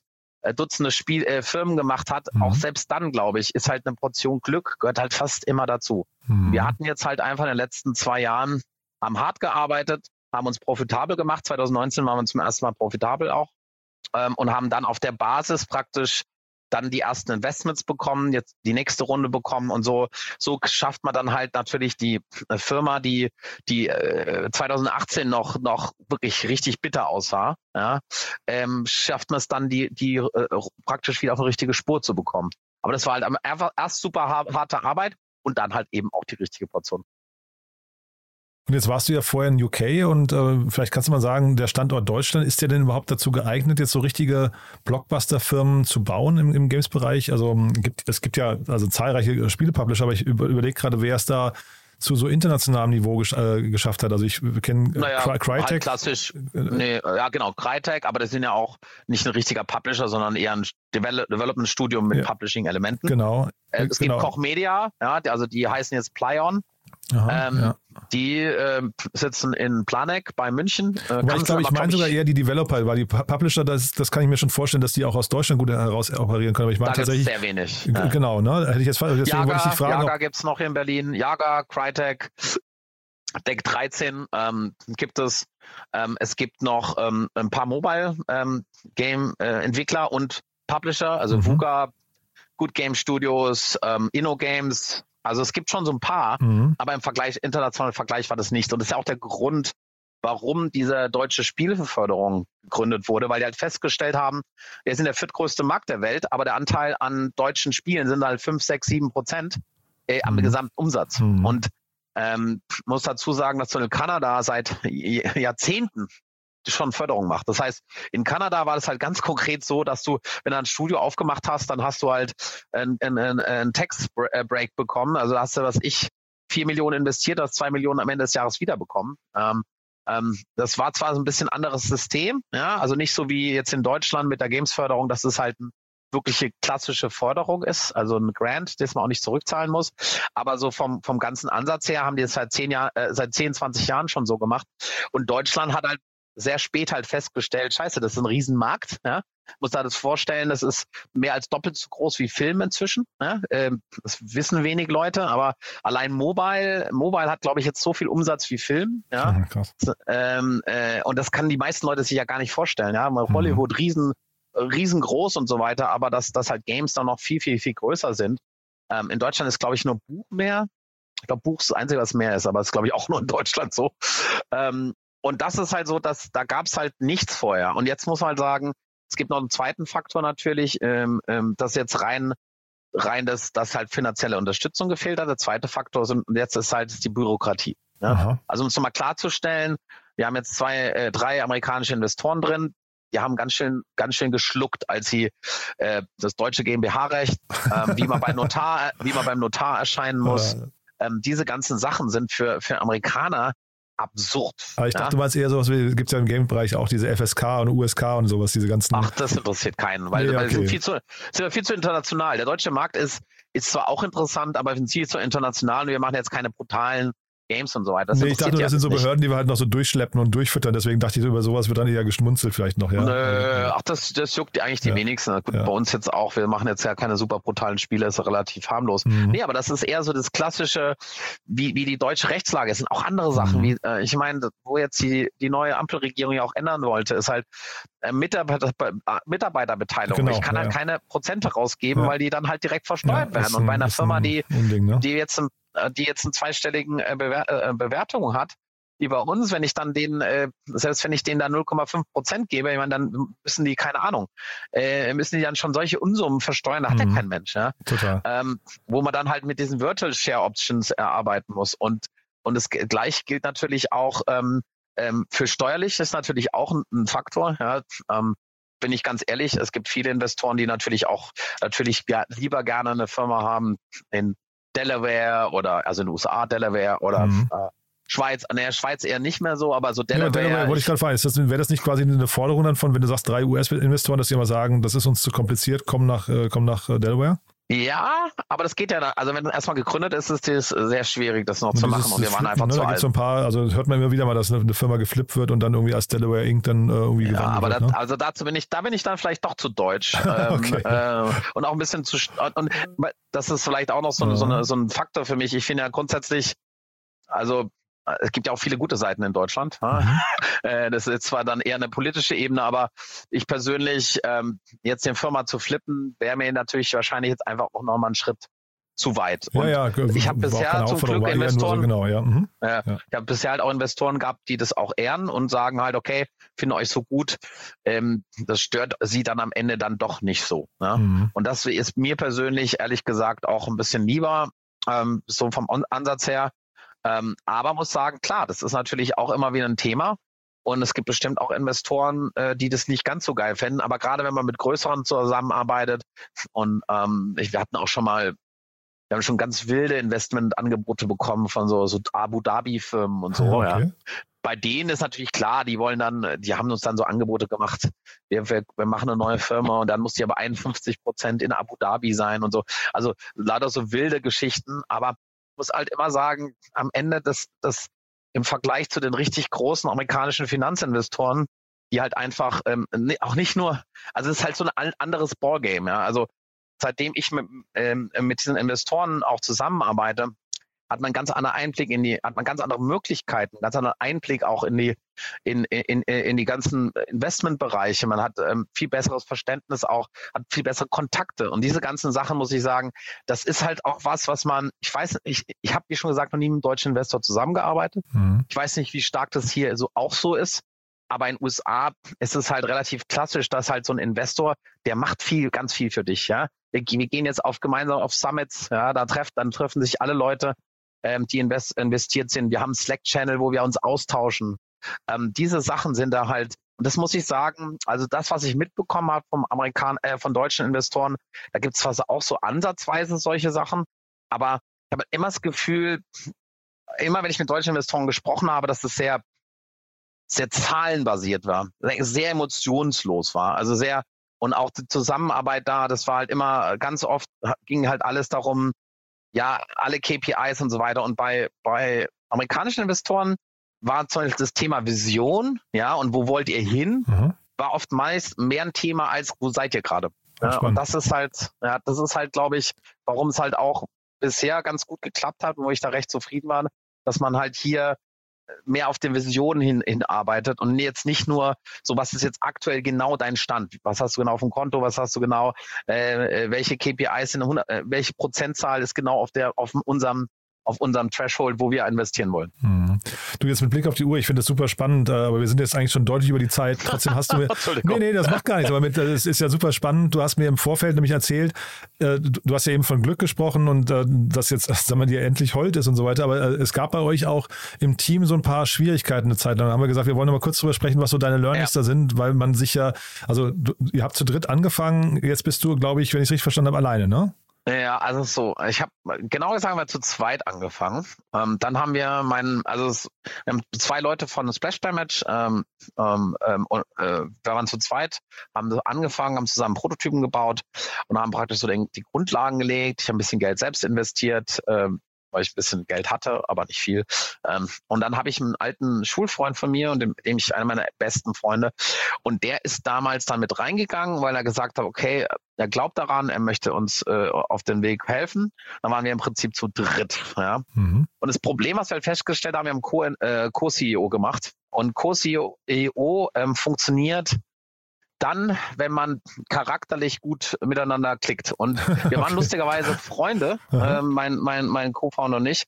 Dutzende Spiel, äh, Firmen gemacht hat, mhm. auch selbst dann, glaube ich, ist halt eine Portion Glück, gehört halt fast immer dazu. Mhm. Wir hatten jetzt halt einfach in den letzten zwei Jahren, haben hart gearbeitet, haben uns profitabel gemacht. 2019 waren wir zum ersten Mal profitabel auch. ähm, und haben dann auf der Basis praktisch dann die ersten Investments bekommen, jetzt die nächste Runde bekommen und so so schafft man dann halt natürlich die äh, Firma, die die äh, 2018 noch noch wirklich richtig bitter aussah, ja, ähm, schafft man es dann die die äh, praktisch wieder auf eine richtige Spur zu bekommen. Aber das war halt erst super harte Arbeit und dann halt eben auch die richtige Portion. Und jetzt warst du ja vorher in UK und äh, vielleicht kannst du mal sagen, der Standort Deutschland, ist der denn überhaupt dazu geeignet, jetzt so richtige Blockbuster-Firmen zu bauen im, im Games-Bereich? Also gibt, es gibt ja also zahlreiche Spielepublisher, aber ich über, überlege gerade, wer es da zu so internationalem Niveau gesch äh, geschafft hat. Also ich kenne naja, Crytek. Halt klassisch, nee, ja genau, Crytek, aber das sind ja auch nicht ein richtiger Publisher, sondern eher ein Devel Development-Studio mit ja. Publishing-Elementen. Genau. Äh, es genau. gibt Koch Media, ja, also die heißen jetzt Plyon. Aha, ähm, ja. Die äh, sitzen in Planek bei München. Äh, ich glaube, ich meine sogar eher die Developer, weil die Publisher, das, das kann ich mir schon vorstellen, dass die auch aus Deutschland gut heraus operieren können. Aber ich meine tatsächlich. sehr wenig. Genau, ne? Hätte ich jetzt deswegen Jaga, wollte ich die fragen. Jaga gibt es noch in Berlin. Jaga, Crytek, Deck 13 ähm, gibt es. Ähm, es gibt noch ähm, ein paar Mobile-Game-Entwickler ähm, äh, und Publisher, also mhm. VUGA, Good Game Studios, ähm, Inno Games, also es gibt schon so ein paar, mhm. aber im Vergleich, internationalen Vergleich war das nicht. Und das ist ja auch der Grund, warum diese deutsche Spielförderung gegründet wurde, weil die halt festgestellt haben, wir sind der viertgrößte Markt der Welt, aber der Anteil an deutschen Spielen sind halt fünf, sechs, sieben Prozent äh, am mhm. Gesamtumsatz. Mhm. Und ähm, muss dazu sagen, dass zum Kanada seit Jahrzehnten schon Förderung macht. Das heißt, in Kanada war es halt ganz konkret so, dass du, wenn du ein Studio aufgemacht hast, dann hast du halt einen ein, ein Tax-Break bekommen. Also hast du, was ich, vier Millionen investiert, hast zwei Millionen am Ende des Jahres wiederbekommen. Ähm, ähm, das war zwar so ein bisschen anderes System, ja, also nicht so wie jetzt in Deutschland mit der Games-Förderung, dass es halt eine wirkliche klassische Forderung ist, also ein Grant, das man auch nicht zurückzahlen muss. Aber so vom, vom ganzen Ansatz her haben die es seit zehn Jahren, äh, seit 10, 20 Jahren schon so gemacht. Und Deutschland hat halt sehr spät halt festgestellt, scheiße, das ist ein Riesenmarkt. Ja? Muss da das vorstellen, das ist mehr als doppelt so groß wie Film inzwischen. Ja? Ähm, das wissen wenig Leute, aber allein Mobile, Mobile hat, glaube ich, jetzt so viel Umsatz wie Film. Ja? ja krass. Ähm, äh, und das kann die meisten Leute sich ja gar nicht vorstellen. Ja? Mhm. Hollywood riesen, riesengroß und so weiter, aber dass, dass halt Games dann noch viel, viel, viel größer sind. Ähm, in Deutschland ist, glaube ich, nur Buch mehr. Ich glaube, Buch ist das Einzige, was mehr ist, aber das ist, glaube ich, auch nur in Deutschland so. Ähm, und das ist halt so, dass da gab es halt nichts vorher. Und jetzt muss man halt sagen, es gibt noch einen zweiten Faktor natürlich, ähm, ähm, dass jetzt rein rein, dass, dass halt finanzielle Unterstützung gefehlt hat. Der zweite Faktor sind, und jetzt ist halt die Bürokratie. Ne? Also um es nochmal klarzustellen, wir haben jetzt zwei, äh, drei amerikanische Investoren drin, die haben ganz schön, ganz schön geschluckt, als sie äh, das deutsche GmbH-Recht, äh, wie man bei Notar, wie man beim Notar erscheinen muss. Ähm, diese ganzen Sachen sind für, für Amerikaner absurd. Aber ich dachte, ja? du meinst eher sowas wie, gibt es ja im Game-Bereich auch diese FSK und USK und sowas, diese ganzen. Ach, das interessiert keinen, weil, nee, weil okay. sind, viel zu, sind viel zu international. Der deutsche Markt ist, ist zwar auch interessant, aber sind viel zu international und wir machen jetzt keine brutalen Games und so weiter. Das nee, ich dachte, das sind so Behörden, nicht. die wir halt noch so durchschleppen und durchfüttern. Deswegen dachte ich, über sowas wird dann eher geschmunzelt vielleicht noch. Ja. Nö, ach, das, das juckt eigentlich die ja. wenigsten. Gut, ja. Bei uns jetzt auch. Wir machen jetzt ja keine super brutalen Spiele, ist relativ harmlos. Mhm. Nee, aber das ist eher so das klassische, wie, wie die deutsche Rechtslage. Es sind auch andere Sachen. Mhm. Wie, äh, ich meine, wo jetzt die, die neue Ampelregierung ja auch ändern wollte, ist halt äh, Mitarbeiter, äh, Mitarbeiterbeteiligung. Genau, ich kann halt ja. halt keine Prozente rausgeben, weil die dann halt direkt versteuert werden. Und bei einer Firma, die, Unding, ne? die jetzt ein die jetzt einen zweistelligen äh, Bewer äh, Bewertung hat, wie bei uns, wenn ich dann denen, äh, selbst wenn ich denen da 0,5 Prozent gebe, ich meine, dann müssen die, keine Ahnung, äh, müssen die dann schon solche Unsummen versteuern, da hat mhm. ja kein Mensch, ja. Total. Ähm, wo man dann halt mit diesen Virtual Share Options erarbeiten muss. Und, und das gleich gilt natürlich auch ähm, ähm, für steuerlich, ist natürlich auch ein, ein Faktor, ja. Bin ich ganz ehrlich, es gibt viele Investoren, die natürlich auch natürlich lieber gerne eine Firma haben in Delaware oder also in den USA Delaware oder mhm. äh, Schweiz, naja, Schweiz eher nicht mehr so, aber so Delaware. Ja, Delaware wollte ich gerade fragen. Wäre das nicht quasi eine Forderung dann von, wenn du sagst, drei US-Investoren, dass die immer sagen, das ist uns zu kompliziert, komm nach, äh, komm nach äh, Delaware? Ja, aber das geht ja dann. Also wenn es erstmal gegründet ist, ist es sehr schwierig, das noch und zu machen. Und wir waren einfach ne? zu da alt. So ein paar, also hört man immer wieder mal, dass eine, Firma geflippt wird und dann irgendwie als Delaware Inc. dann äh, irgendwie ja, aber wird. Das, ne? Also dazu bin ich, da bin ich dann vielleicht doch zu deutsch. ähm, okay. äh, und auch ein bisschen zu und das ist vielleicht auch noch so, ja. so, eine, so ein Faktor für mich. Ich finde ja grundsätzlich, also es gibt ja auch viele gute Seiten in Deutschland. Mhm. Äh, das ist zwar dann eher eine politische Ebene, aber ich persönlich ähm, jetzt den Firma zu flippen, wäre mir natürlich wahrscheinlich jetzt einfach auch nochmal einen Schritt zu weit. Und ja, ja, ich habe bisher zum Glück Investoren, so genau, ja. Mhm. Äh, ich habe bisher halt auch Investoren gehabt, die das auch ehren und sagen halt, okay, finde euch so gut, ähm, das stört sie dann am Ende dann doch nicht so. Ne? Mhm. Und das ist mir persönlich ehrlich gesagt auch ein bisschen lieber, ähm, so vom Ansatz her. Ähm, aber muss sagen, klar, das ist natürlich auch immer wieder ein Thema. Und es gibt bestimmt auch Investoren, äh, die das nicht ganz so geil fänden. Aber gerade wenn man mit größeren zusammenarbeitet und ähm, wir hatten auch schon mal wir haben schon ganz wilde Investmentangebote bekommen von so, so Abu Dhabi-Firmen und so. Ah, okay. ja. Bei denen ist natürlich klar, die wollen dann, die haben uns dann so Angebote gemacht. Wir, wir, wir machen eine neue Firma und dann muss die aber 51 Prozent in Abu Dhabi sein und so. Also leider so wilde Geschichten, aber muss halt immer sagen, am Ende das, das im Vergleich zu den richtig großen amerikanischen Finanzinvestoren, die halt einfach ähm, auch nicht nur, also es ist halt so ein anderes Ballgame, ja. Also seitdem ich mit, ähm, mit diesen Investoren auch zusammenarbeite, hat man ganz anderen Einblick in die, hat man ganz andere Möglichkeiten, ganz anderen Einblick auch in die, in, in, in die ganzen Investmentbereiche. Man hat ähm, viel besseres Verständnis auch, hat viel bessere Kontakte. Und diese ganzen Sachen, muss ich sagen, das ist halt auch was, was man, ich weiß, ich, ich habe, wie schon gesagt, noch nie mit einem deutschen Investor zusammengearbeitet. Mhm. Ich weiß nicht, wie stark das hier so auch so ist. Aber in den USA ist es halt relativ klassisch, dass halt so ein Investor, der macht viel, ganz viel für dich, ja. Wir, wir gehen jetzt auf gemeinsam auf Summits, ja, da treffen, dann treffen sich alle Leute, ähm, die invest, investiert sind. Wir haben Slack-Channel, wo wir uns austauschen. Ähm, diese Sachen sind da halt, und das muss ich sagen, also das, was ich mitbekommen habe vom Amerikan äh, von deutschen Investoren, da gibt es zwar auch so ansatzweise solche Sachen, aber ich habe immer das Gefühl, immer wenn ich mit deutschen Investoren gesprochen habe, dass das sehr sehr zahlenbasiert war, sehr emotionslos war, also sehr und auch die Zusammenarbeit da, das war halt immer ganz oft ging halt alles darum, ja, alle KPIs und so weiter. Und bei, bei amerikanischen Investoren war zum Beispiel das Thema Vision, ja, und wo wollt ihr hin, mhm. war oft meist mehr ein Thema als wo seid ihr gerade. Ja, und das ist halt, ja, das ist halt, glaube ich, warum es halt auch bisher ganz gut geklappt hat und wo ich da recht zufrieden war, dass man halt hier mehr auf den Visionen hin, hinarbeitet und jetzt nicht nur so, was ist jetzt aktuell genau dein Stand? Was hast du genau auf dem Konto? Was hast du genau? Äh, äh welche KPIs sind, 100, äh, welche Prozentzahl ist genau auf der auf unserem auf unserem Threshold, wo wir investieren wollen. Hm. Du jetzt mit Blick auf die Uhr, ich finde das super spannend, äh, aber wir sind jetzt eigentlich schon deutlich über die Zeit. Trotzdem hast du mir. nee, nee, das macht gar nichts, aber mit, das ist ja super spannend. Du hast mir im Vorfeld nämlich erzählt, äh, du hast ja eben von Glück gesprochen und äh, dass jetzt, sagen wir dir, endlich Holt ist und so weiter, aber es gab bei euch auch im Team so ein paar Schwierigkeiten eine Zeit lang. Da haben wir gesagt, wir wollen noch mal kurz drüber sprechen, was so deine Learnings ja. da sind, weil man sich ja, also du, ihr habt zu dritt angefangen, jetzt bist du, glaube ich, wenn ich es richtig verstanden habe, alleine, ne? Ja, also so, ich habe genau gesagt, wir zu zweit angefangen. Ähm, dann haben wir meinen, also es, haben zwei Leute von Splash Damage, ähm, ähm, ähm, und, äh, wir waren zu zweit, haben angefangen, haben zusammen Prototypen gebaut und haben praktisch so den, die Grundlagen gelegt. Ich habe ein bisschen Geld selbst investiert, ähm, weil ich ein bisschen Geld hatte, aber nicht viel. Ähm, und dann habe ich einen alten Schulfreund von mir und dem, dem ich einer meiner besten Freunde. Und der ist damals dann mit reingegangen, weil er gesagt hat, okay, er glaubt daran, er möchte uns äh, auf den Weg helfen. Dann waren wir im Prinzip zu dritt. Ja? Mhm. Und das Problem, was wir halt festgestellt haben, wir haben Co-CEO äh, Co gemacht. Und Co-CEO ähm, funktioniert dann, wenn man charakterlich gut miteinander klickt. Und wir waren okay. lustigerweise Freunde, äh, mein, mein, mein Co-Founder und ich.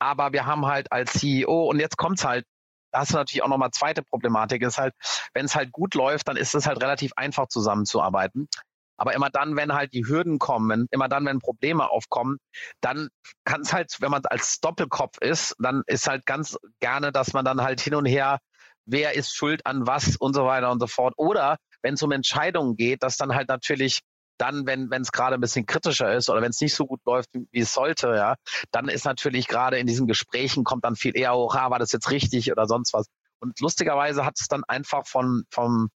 Aber wir haben halt als CEO, und jetzt kommt's halt, da hast du natürlich auch nochmal zweite Problematik, ist halt, wenn es halt gut läuft, dann ist es halt relativ einfach zusammenzuarbeiten. Aber immer dann, wenn halt die Hürden kommen, immer dann, wenn Probleme aufkommen, dann kann es halt, wenn man als Doppelkopf ist, dann ist halt ganz gerne, dass man dann halt hin und her, wer ist schuld an was und so weiter und so fort. Oder wenn es um Entscheidungen geht, dass dann halt natürlich dann, wenn es gerade ein bisschen kritischer ist oder wenn es nicht so gut läuft, wie es sollte, ja, dann ist natürlich gerade in diesen Gesprächen kommt dann viel eher hoch, ah, war das jetzt richtig oder sonst was. Und lustigerweise hat es dann einfach von vom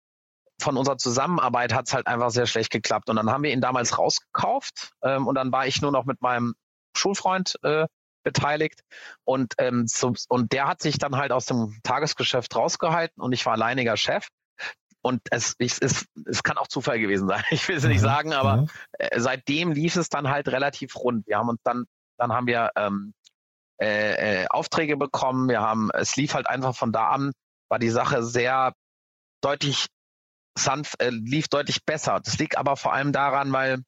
von unserer Zusammenarbeit hat es halt einfach sehr schlecht geklappt. Und dann haben wir ihn damals rausgekauft ähm, und dann war ich nur noch mit meinem Schulfreund äh, beteiligt und ähm, so, und der hat sich dann halt aus dem Tagesgeschäft rausgehalten und ich war alleiniger Chef und es, ich, es, es kann auch Zufall gewesen sein. Ich will es nicht mhm. sagen, aber mhm. Äh, seitdem lief es dann halt relativ rund. Wir haben uns dann, dann haben wir ähm, äh, äh, Aufträge bekommen. Wir haben, es lief halt einfach von da an, war die Sache sehr deutlich sanft, äh, lief deutlich besser. Das liegt aber vor allem daran, weil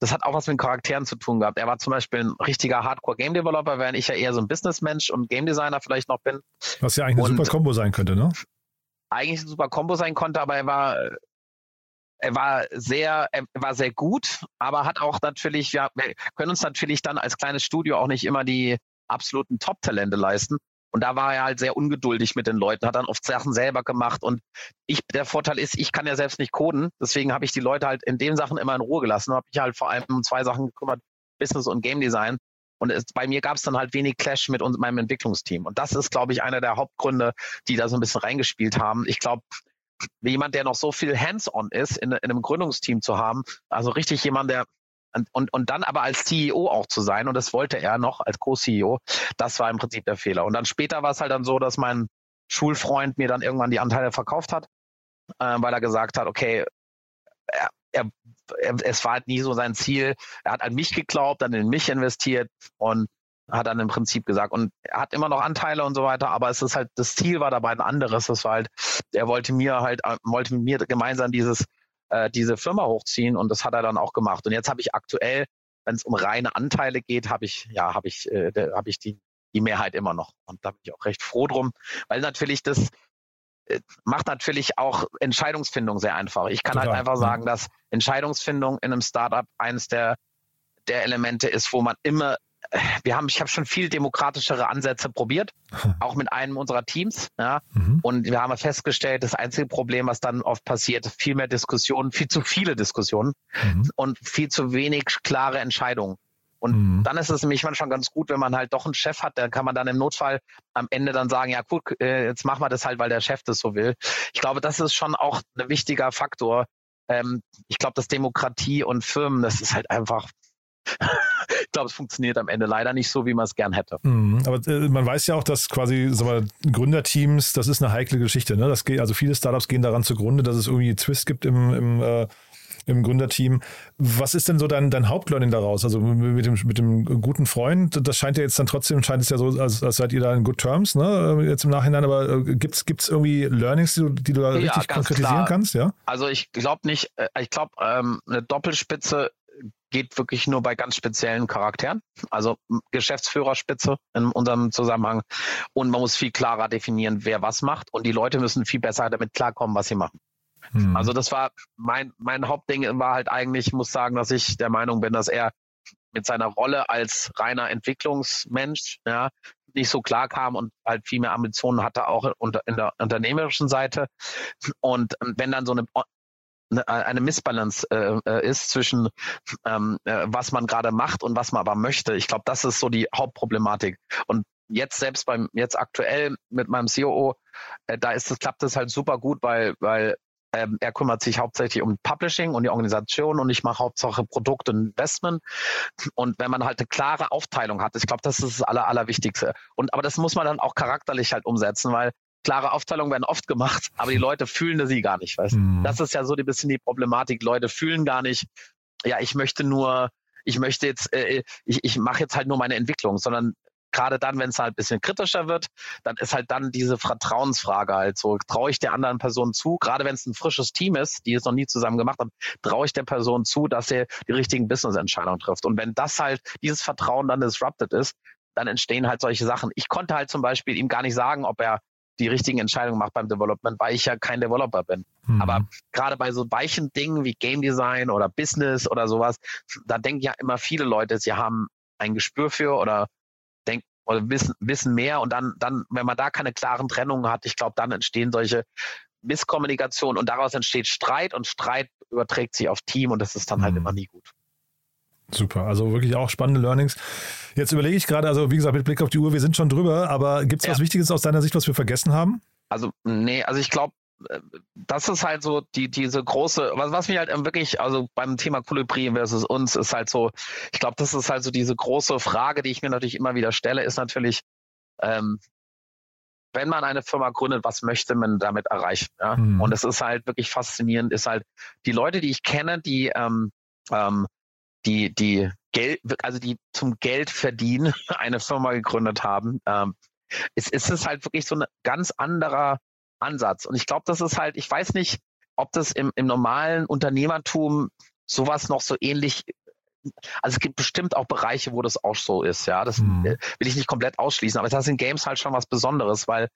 das hat auch was mit Charakteren zu tun gehabt. Er war zum Beispiel ein richtiger Hardcore-Game-Developer, während ich ja eher so ein Businessmensch und Game Designer vielleicht noch bin. Was ja eigentlich eine super Kombo sein könnte, ne? Eigentlich eine super Kombo sein konnte, aber er war, er war sehr, er war sehr gut, aber hat auch natürlich, wir, wir können uns natürlich dann als kleines Studio auch nicht immer die absoluten Top-Talente leisten. Und da war er halt sehr ungeduldig mit den Leuten, hat dann oft Sachen selber gemacht. Und ich, der Vorteil ist, ich kann ja selbst nicht coden. Deswegen habe ich die Leute halt in den Sachen immer in Ruhe gelassen. Habe ich halt vor allem um zwei Sachen gekümmert, Business und Game Design. Und es, bei mir gab es dann halt wenig Clash mit uns, meinem Entwicklungsteam. Und das ist, glaube ich, einer der Hauptgründe, die da so ein bisschen reingespielt haben. Ich glaube, jemand, der noch so viel hands-on ist, in, in einem Gründungsteam zu haben, also richtig jemand, der und, und, und dann aber als CEO auch zu sein, und das wollte er noch als Co-CEO, das war im Prinzip der Fehler. Und dann später war es halt dann so, dass mein Schulfreund mir dann irgendwann die Anteile verkauft hat, äh, weil er gesagt hat, okay, er, er, es war halt nie so sein Ziel. Er hat an mich geglaubt, dann in mich investiert und hat dann im Prinzip gesagt, und er hat immer noch Anteile und so weiter, aber es ist halt, das Ziel war dabei ein anderes. Das war halt, er wollte mir halt, äh, wollte mit mir gemeinsam dieses äh, diese Firma hochziehen und das hat er dann auch gemacht. Und jetzt habe ich aktuell, wenn es um reine Anteile geht, habe ich, ja, habe ich, äh, habe ich die, die Mehrheit immer noch. Und da bin ich auch recht froh drum, weil natürlich das macht natürlich auch Entscheidungsfindung sehr einfach. Ich kann halt Total. halt einfach sagen, dass Entscheidungsfindung in einem Startup eines der, der Elemente ist, wo man immer wir haben, ich habe schon viel demokratischere Ansätze probiert, auch mit einem unserer Teams. Ja. Mhm. Und wir haben festgestellt, das einzige Problem, was dann oft passiert, viel mehr Diskussionen, viel zu viele Diskussionen mhm. und viel zu wenig klare Entscheidungen. Und mhm. dann ist es nämlich manchmal ganz gut, wenn man halt doch einen Chef hat, dann kann man dann im Notfall am Ende dann sagen, ja gut, äh, jetzt machen wir das halt, weil der Chef das so will. Ich glaube, das ist schon auch ein wichtiger Faktor. Ähm, ich glaube, dass Demokratie und Firmen, das ist halt einfach ich glaube, es funktioniert am Ende leider nicht so, wie man es gern hätte. Mhm, aber äh, man weiß ja auch, dass quasi mal, Gründerteams, das ist eine heikle Geschichte. Ne? Das geht, also viele Startups gehen daran zugrunde, dass es irgendwie Twist gibt im, im äh, im Gründerteam. Was ist denn so dein, dein Hauptlearning daraus? Also mit dem, mit dem guten Freund, das scheint ja jetzt dann trotzdem, scheint es ja so, als, als seid ihr da in good terms, ne? Jetzt im Nachhinein, aber äh, gibt es irgendwie Learnings, die du, die du da ja, richtig konkretisieren klar. kannst? Ja. Also ich glaube nicht, äh, ich glaube, ähm, eine Doppelspitze geht wirklich nur bei ganz speziellen Charakteren, also Geschäftsführerspitze in unserem Zusammenhang. Und man muss viel klarer definieren, wer was macht. Und die Leute müssen viel besser damit klarkommen, was sie machen. Hm. Also das war mein, mein Hauptding war halt eigentlich, ich muss sagen, dass ich der Meinung bin, dass er mit seiner Rolle als reiner Entwicklungsmensch ja, nicht so klar kam und halt viel mehr Ambitionen hatte, auch unter, in der unternehmerischen Seite. Und wenn dann so eine Ne, eine Missbalance äh, äh, ist zwischen ähm, äh, was man gerade macht und was man aber möchte. Ich glaube, das ist so die Hauptproblematik. Und jetzt selbst beim jetzt aktuell mit meinem COO, äh, da ist es klappt es halt super gut, weil weil ähm, er kümmert sich hauptsächlich um Publishing und die Organisation und ich mache Hauptsache Produkt und Investment. Und wenn man halt eine klare Aufteilung hat, ich glaube, das ist das Aller, Allerwichtigste. Und aber das muss man dann auch charakterlich halt umsetzen, weil klare Aufteilungen werden oft gemacht, aber die Leute fühlen sie gar nicht. Weißt? Mhm. Das ist ja so ein bisschen die Problematik. Leute fühlen gar nicht, ja, ich möchte nur, ich möchte jetzt, äh, ich, ich mache jetzt halt nur meine Entwicklung, sondern gerade dann, wenn es halt ein bisschen kritischer wird, dann ist halt dann diese Vertrauensfrage halt so, traue ich der anderen Person zu, gerade wenn es ein frisches Team ist, die es noch nie zusammen gemacht haben, traue ich der Person zu, dass er die richtigen Business-Entscheidungen trifft. Und wenn das halt, dieses Vertrauen dann disrupted ist, dann entstehen halt solche Sachen. Ich konnte halt zum Beispiel ihm gar nicht sagen, ob er die richtigen Entscheidungen macht beim Development, weil ich ja kein Developer bin. Mhm. Aber gerade bei so weichen Dingen wie Game Design oder Business oder sowas, da denken ja immer viele Leute, sie haben ein Gespür für oder denken oder wissen, wissen mehr und dann, dann, wenn man da keine klaren Trennungen hat, ich glaube, dann entstehen solche Misskommunikation und daraus entsteht Streit und Streit überträgt sich auf Team und das ist dann halt mhm. immer nie gut. Super, also wirklich auch spannende Learnings. Jetzt überlege ich gerade, also wie gesagt, mit Blick auf die Uhr, wir sind schon drüber, aber gibt es ja. was Wichtiges aus deiner Sicht, was wir vergessen haben? Also, nee, also ich glaube, das ist halt so die, diese große, was, was mich halt wirklich, also beim Thema Kolibri versus uns ist halt so, ich glaube, das ist halt so diese große Frage, die ich mir natürlich immer wieder stelle, ist natürlich, ähm, wenn man eine Firma gründet, was möchte man damit erreichen? Ja? Mhm. Und es ist halt wirklich faszinierend, ist halt die Leute, die ich kenne, die ähm, ähm, die, die Geld, also die zum Geld verdienen, eine Firma gegründet haben. Ähm, es, es ist halt wirklich so ein ganz anderer Ansatz. Und ich glaube, das ist halt, ich weiß nicht, ob das im, im normalen Unternehmertum sowas noch so ähnlich also es gibt bestimmt auch Bereiche, wo das auch so ist, ja. Das mhm. will ich nicht komplett ausschließen, aber das sind Games halt schon was Besonderes, weil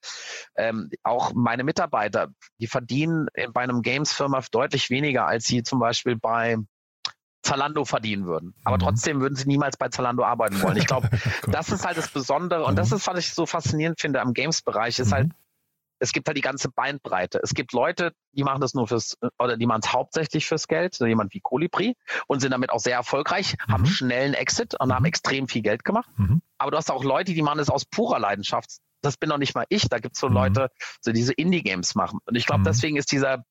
ähm, auch meine Mitarbeiter, die verdienen bei einem Games-Firma deutlich weniger, als sie zum Beispiel bei Zalando verdienen würden. Aber mhm. trotzdem würden sie niemals bei Zalando arbeiten wollen. Ich glaube, das ist halt das Besondere und das mhm. ist, was ich so faszinierend finde am Games-Bereich, ist halt, mhm. halt, es gibt halt die ganze Beinbreite. Es gibt Leute, die machen das nur fürs, oder die machen es hauptsächlich fürs Geld, so jemand wie Colibri, und sind damit auch sehr erfolgreich, mhm. haben schnellen Exit und haben mhm. extrem viel Geld gemacht. Mhm. Aber du hast auch Leute, die machen es aus purer Leidenschaft. Das bin doch nicht mal ich. Da gibt es so mhm. Leute, so diese Indie-Games machen. Und ich glaube, mhm. deswegen ist dieser,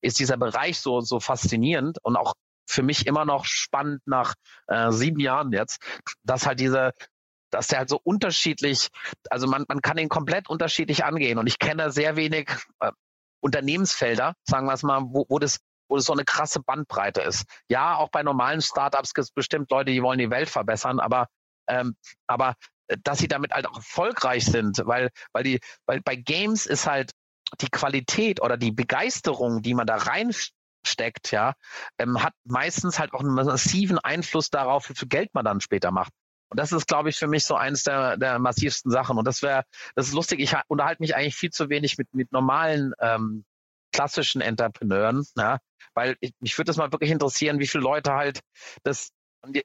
ist dieser Bereich so, so faszinierend und auch für mich immer noch spannend nach äh, sieben Jahren jetzt, dass halt diese, dass der halt so unterschiedlich, also man, man kann ihn komplett unterschiedlich angehen. Und ich kenne sehr wenig äh, Unternehmensfelder, sagen wir es mal, wo, wo das wo das so eine krasse Bandbreite ist. Ja, auch bei normalen Startups gibt es bestimmt Leute, die wollen die Welt verbessern, aber, ähm, aber äh, dass sie damit halt auch erfolgreich sind, weil, weil die, weil bei Games ist halt die Qualität oder die Begeisterung, die man da reinsteckt, ja, ähm, hat meistens halt auch einen massiven Einfluss darauf, wie viel Geld man dann später macht. Und das ist, glaube ich, für mich so eines der, der massivsten Sachen. Und das wäre, das ist lustig, ich unterhalte mich eigentlich viel zu wenig mit, mit normalen ähm, klassischen Entrepreneuren, ja, weil ich, mich würde das mal wirklich interessieren, wie viele Leute halt das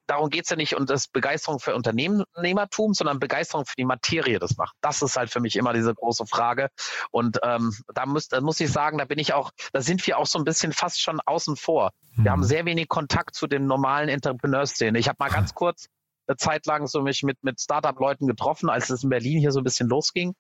darum geht's ja nicht um das Begeisterung für Unternehmertum, sondern Begeisterung für die Materie das macht. Das ist halt für mich immer diese große Frage. Und ähm, da, muss, da muss ich sagen, da bin ich auch, da sind wir auch so ein bisschen fast schon außen vor. Wir mhm. haben sehr wenig Kontakt zu den normalen Entrepreneurszene. Ich habe mal ganz kurz eine Zeit lang so mich mit, mit Startup-Leuten getroffen, als es in Berlin hier so ein bisschen losging.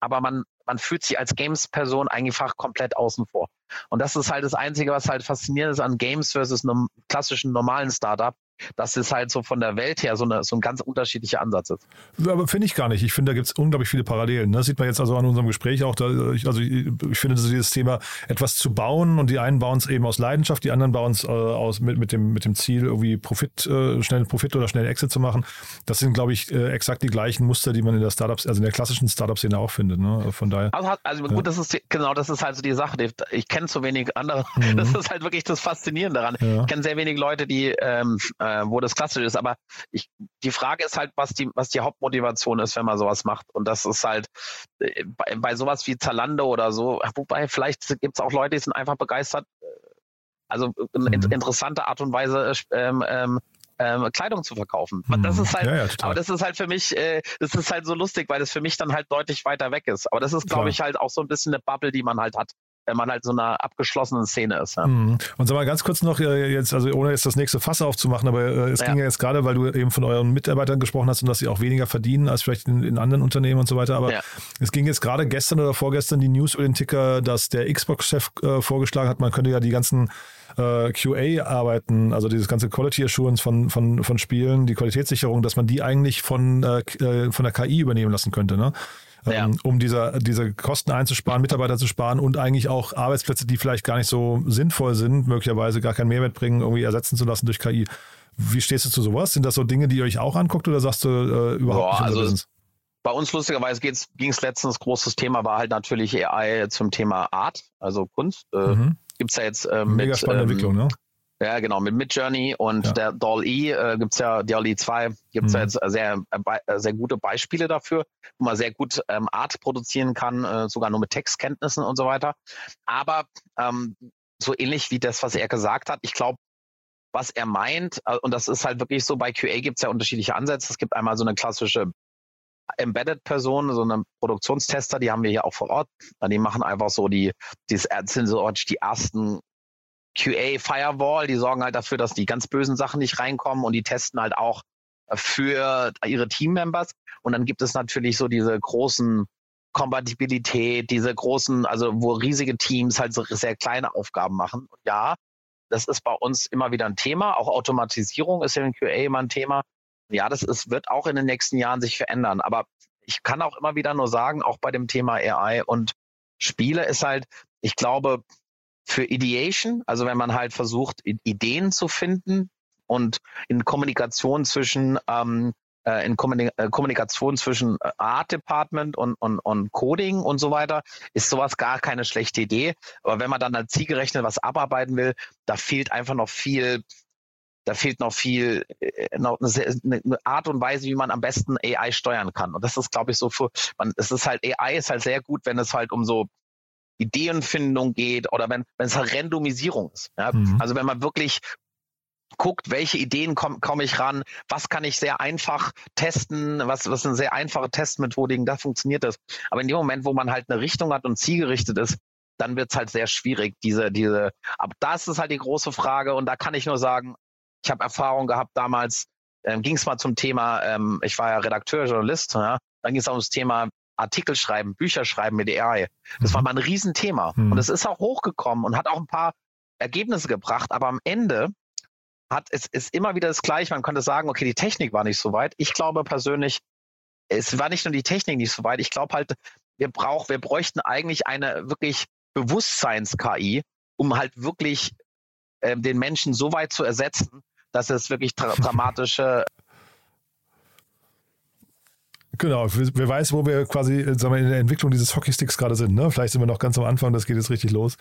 Aber man, man fühlt sich als Games-Person einfach komplett außen vor. Und das ist halt das Einzige, was halt faszinierend ist an Games versus einem klassischen normalen Startup dass es halt so von der Welt her so, eine, so ein ganz unterschiedlicher Ansatz ist. Aber finde ich gar nicht. Ich finde, da gibt es unglaublich viele Parallelen. Das ne? sieht man jetzt also an unserem Gespräch auch. Da, also ich, ich finde, dieses Thema, etwas zu bauen und die einen bauen es eben aus Leidenschaft, die anderen bauen es äh, aus mit, mit, dem, mit dem Ziel, irgendwie Profit, äh, schnellen Profit oder schnellen Exit zu machen. Das sind, glaube ich, äh, exakt die gleichen Muster, die man in der Startups, also in der klassischen Startup-Szene auch findet. Ne? Von daher. Also, also gut, ja. das ist genau, das ist halt so die Sache. Ich kenne zu wenig andere. Mhm. Das ist halt wirklich das Faszinierende daran. Ja. Ich kenne sehr wenig Leute, die, ähm, äh, wo das klassisch ist. Aber ich, die Frage ist halt, was die, was die Hauptmotivation ist, wenn man sowas macht. Und das ist halt äh, bei, bei sowas wie Zalando oder so, wobei vielleicht gibt es auch Leute, die sind einfach begeistert, äh, also in mhm. interessante Art und Weise ähm, ähm, ähm, Kleidung zu verkaufen. Mhm. Das ist halt, ja, ja, aber das ist halt für mich, äh, das ist halt so lustig, weil das für mich dann halt deutlich weiter weg ist. Aber das ist, glaube ich, halt auch so ein bisschen eine Bubble, die man halt hat wenn man halt so einer abgeschlossenen Szene ist. Ja. Mhm. Und sag mal ganz kurz noch äh, jetzt, also ohne jetzt das nächste Fass aufzumachen, aber äh, es ja. ging ja jetzt gerade, weil du eben von euren Mitarbeitern gesprochen hast und dass sie auch weniger verdienen als vielleicht in, in anderen Unternehmen und so weiter. Aber ja. es ging jetzt gerade gestern oder vorgestern die News über den Ticker, dass der Xbox-Chef äh, vorgeschlagen hat, man könnte ja die ganzen äh, QA-Arbeiten, also dieses ganze Quality Assurance von, von, von Spielen, die Qualitätssicherung, dass man die eigentlich von, äh, äh von der KI übernehmen lassen könnte. Ne? ja. Ähm, um diese, diese Kosten einzusparen, Mitarbeiter zu sparen und eigentlich auch Arbeitsplätze, die vielleicht gar nicht so sinnvoll sind, möglicherweise gar keinen Mehrwert bringen, irgendwie ersetzen zu lassen durch KI. Wie stehst du zu sowas? Sind das so Dinge, die ihr euch auch anguckt oder sagst du äh, überhaupt Boah, nicht also Business? Bei uns lustigerweise ging es letztens, großes Thema war halt natürlich AI zum Thema Art, also Kunst. Äh, mhm. Gibt es ja jetzt äh, Mega mit, spannende ähm, Entwicklung, ne? Ja, genau, mit Midjourney und ja. der Doll-E äh, gibt's ja, Doll-E 2 gibt's mhm. ja jetzt sehr, äh, sehr gute Beispiele dafür, wo man sehr gut ähm, Art produzieren kann, äh, sogar nur mit Textkenntnissen und so weiter. Aber ähm, so ähnlich wie das, was er gesagt hat, ich glaube, was er meint, äh, und das ist halt wirklich so, bei QA gibt's ja unterschiedliche Ansätze. Es gibt einmal so eine klassische Embedded-Person, so eine Produktionstester, die haben wir hier auch vor Ort. Die machen einfach so die, die sind so die ersten QA Firewall, die sorgen halt dafür, dass die ganz bösen Sachen nicht reinkommen und die testen halt auch für ihre Teammembers. Und dann gibt es natürlich so diese großen Kompatibilität, diese großen, also wo riesige Teams halt so sehr kleine Aufgaben machen. Und ja, das ist bei uns immer wieder ein Thema. Auch Automatisierung ist ja in QA immer ein Thema. Ja, das ist, wird auch in den nächsten Jahren sich verändern. Aber ich kann auch immer wieder nur sagen, auch bei dem Thema AI und Spiele ist halt, ich glaube, für Ideation, also wenn man halt versucht, Ideen zu finden, und in Kommunikation zwischen ähm, äh, in äh, Kommunikation zwischen äh, Art Department und, und, und Coding und so weiter, ist sowas gar keine schlechte Idee. Aber wenn man dann als zielgerechnet was abarbeiten will, da fehlt einfach noch viel, da fehlt noch viel, noch eine, eine, Art und Weise, wie man am besten AI steuern kann. Und das ist, glaube ich, so für, man, es ist halt, AI ist halt sehr gut, wenn es halt um so Ideenfindung geht oder wenn, wenn es halt Randomisierung ist. Ja? Mhm. Also wenn man wirklich guckt, welche Ideen komme komm ich ran, was kann ich sehr einfach testen, was, was sind sehr einfache Testmethodiken, da funktioniert das. Aber in dem Moment, wo man halt eine Richtung hat und zielgerichtet ist, dann wird es halt sehr schwierig, diese, diese, aber da ist halt die große Frage und da kann ich nur sagen, ich habe Erfahrung gehabt damals, ähm, ging es mal zum Thema, ähm, ich war ja Redakteur, Journalist, ja, dann ging es auch ums Thema Artikel schreiben, Bücher schreiben mit AI. Das war mhm. mal ein Riesenthema. Mhm. Und es ist auch hochgekommen und hat auch ein paar Ergebnisse gebracht. Aber am Ende hat, es ist immer wieder das Gleiche. Man könnte sagen, okay, die Technik war nicht so weit. Ich glaube persönlich, es war nicht nur die Technik nicht so weit. Ich glaube halt, wir brauchen, wir bräuchten eigentlich eine wirklich Bewusstseins-KI, um halt wirklich äh, den Menschen so weit zu ersetzen, dass es wirklich dra dramatische Genau, wer weiß, wo wir quasi äh, sagen wir, in der Entwicklung dieses Hockeysticks gerade sind. Ne? Vielleicht sind wir noch ganz am Anfang, das geht jetzt richtig los.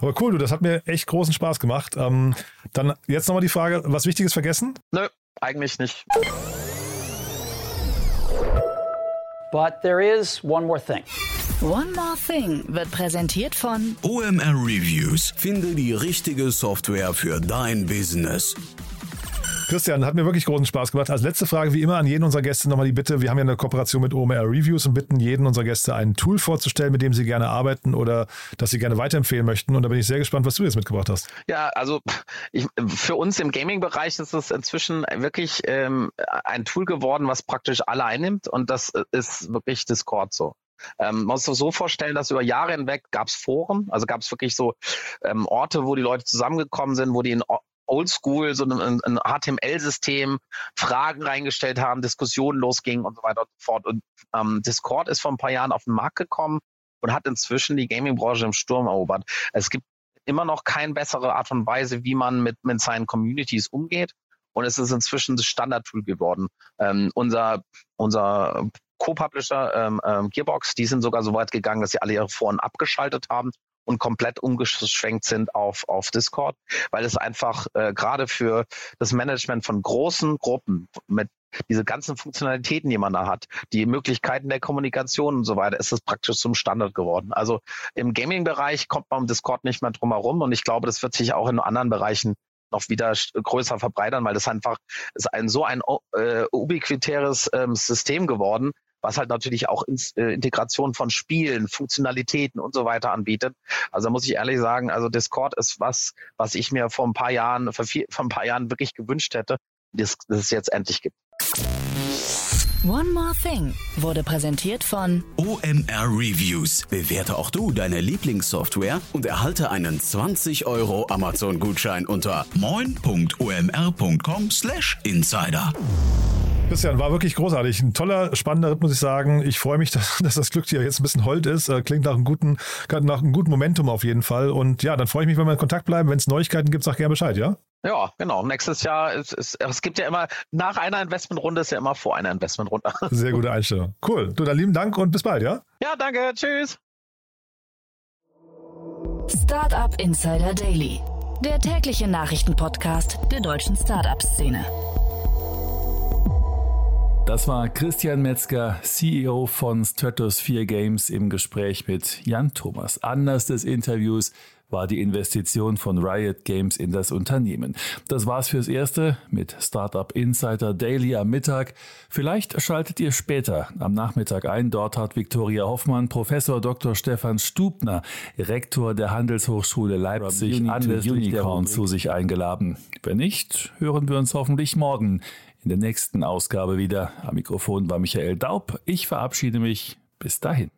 Aber cool, du, das hat mir echt großen Spaß gemacht. Ähm, dann jetzt nochmal die Frage, was Wichtiges vergessen? Nö, eigentlich nicht. But there is one more thing. One More Thing wird präsentiert von OMR Reviews. Finde die richtige Software für dein Business. Christian, hat mir wirklich großen Spaß gemacht. Als letzte Frage, wie immer, an jeden unserer Gäste nochmal die Bitte. Wir haben ja eine Kooperation mit OMR Reviews und bitten jeden unserer Gäste ein Tool vorzustellen, mit dem sie gerne arbeiten oder das sie gerne weiterempfehlen möchten. Und da bin ich sehr gespannt, was du jetzt mitgebracht hast. Ja, also ich, für uns im Gaming-Bereich ist es inzwischen wirklich ähm, ein Tool geworden, was praktisch alle einnimmt. Und das ist wirklich Discord so. Ähm, man muss sich so vorstellen, dass über Jahre hinweg gab es Foren, also gab es wirklich so ähm, Orte, wo die Leute zusammengekommen sind, wo die in oldschool, so ein, ein HTML-System, Fragen reingestellt haben, Diskussionen losgingen und so weiter und so fort. Und ähm, Discord ist vor ein paar Jahren auf den Markt gekommen und hat inzwischen die Gaming-Branche im Sturm erobert. Es gibt immer noch keine bessere Art und Weise, wie man mit, mit seinen Communities umgeht. Und es ist inzwischen das Standard-Tool geworden. Ähm, unser, unser Co-Publisher ähm, ähm, Gearbox, die sind sogar so weit gegangen, dass sie alle ihre Foren abgeschaltet haben und komplett umgeschwenkt sind auf, auf Discord, weil es einfach äh, gerade für das Management von großen Gruppen mit diese ganzen Funktionalitäten, die man da hat, die Möglichkeiten der Kommunikation und so weiter, ist es praktisch zum Standard geworden. Also im Gaming-Bereich kommt man um Discord nicht mehr drum herum und ich glaube, das wird sich auch in anderen Bereichen noch wieder größer verbreitern, weil das einfach ist ein so ein äh, ubiquitäres ähm, System geworden, was halt natürlich auch ins, äh, Integration von Spielen, Funktionalitäten und so weiter anbietet. Also muss ich ehrlich sagen, also Discord ist was, was ich mir vor ein paar Jahren, vor, vier, vor ein paar Jahren wirklich gewünscht hätte, dass, dass es jetzt endlich gibt. One More Thing wurde präsentiert von OMR Reviews. Bewerte auch du deine Lieblingssoftware und erhalte einen 20 Euro Amazon-Gutschein unter moin.omr.com/insider. Christian, war wirklich großartig. Ein toller, spannender Ritt, muss ich sagen. Ich freue mich, dass, dass das Glück hier jetzt ein bisschen hold ist. Äh, klingt nach einem, guten, nach einem guten Momentum auf jeden Fall. Und ja, dann freue ich mich, wenn wir in Kontakt bleiben. Wenn es Neuigkeiten gibt, sag gerne Bescheid, ja? Ja, genau. Nächstes Jahr, ist, ist, es gibt ja immer, nach einer Investmentrunde ist ja immer vor einer Investmentrunde. Sehr gute Einstellung. Cool. Du, dann lieben Dank und bis bald, ja? Ja, danke. Tschüss. Startup Insider Daily, der tägliche Nachrichtenpodcast der deutschen Startup-Szene. Das war Christian Metzger, CEO von Stratosphere Games im Gespräch mit Jan Thomas. Anders des Interviews war die Investition von Riot Games in das Unternehmen. Das war's fürs Erste mit Startup Insider Daily am Mittag. Vielleicht schaltet ihr später am Nachmittag ein. Dort hat Viktoria Hoffmann Professor Dr. Stefan Stubner, Rektor der Handelshochschule Leipzig, anlässlich Unicorn zu sich eingeladen. Wenn nicht, hören wir uns hoffentlich morgen in der nächsten Ausgabe wieder. Am Mikrofon war Michael Daub. Ich verabschiede mich. Bis dahin.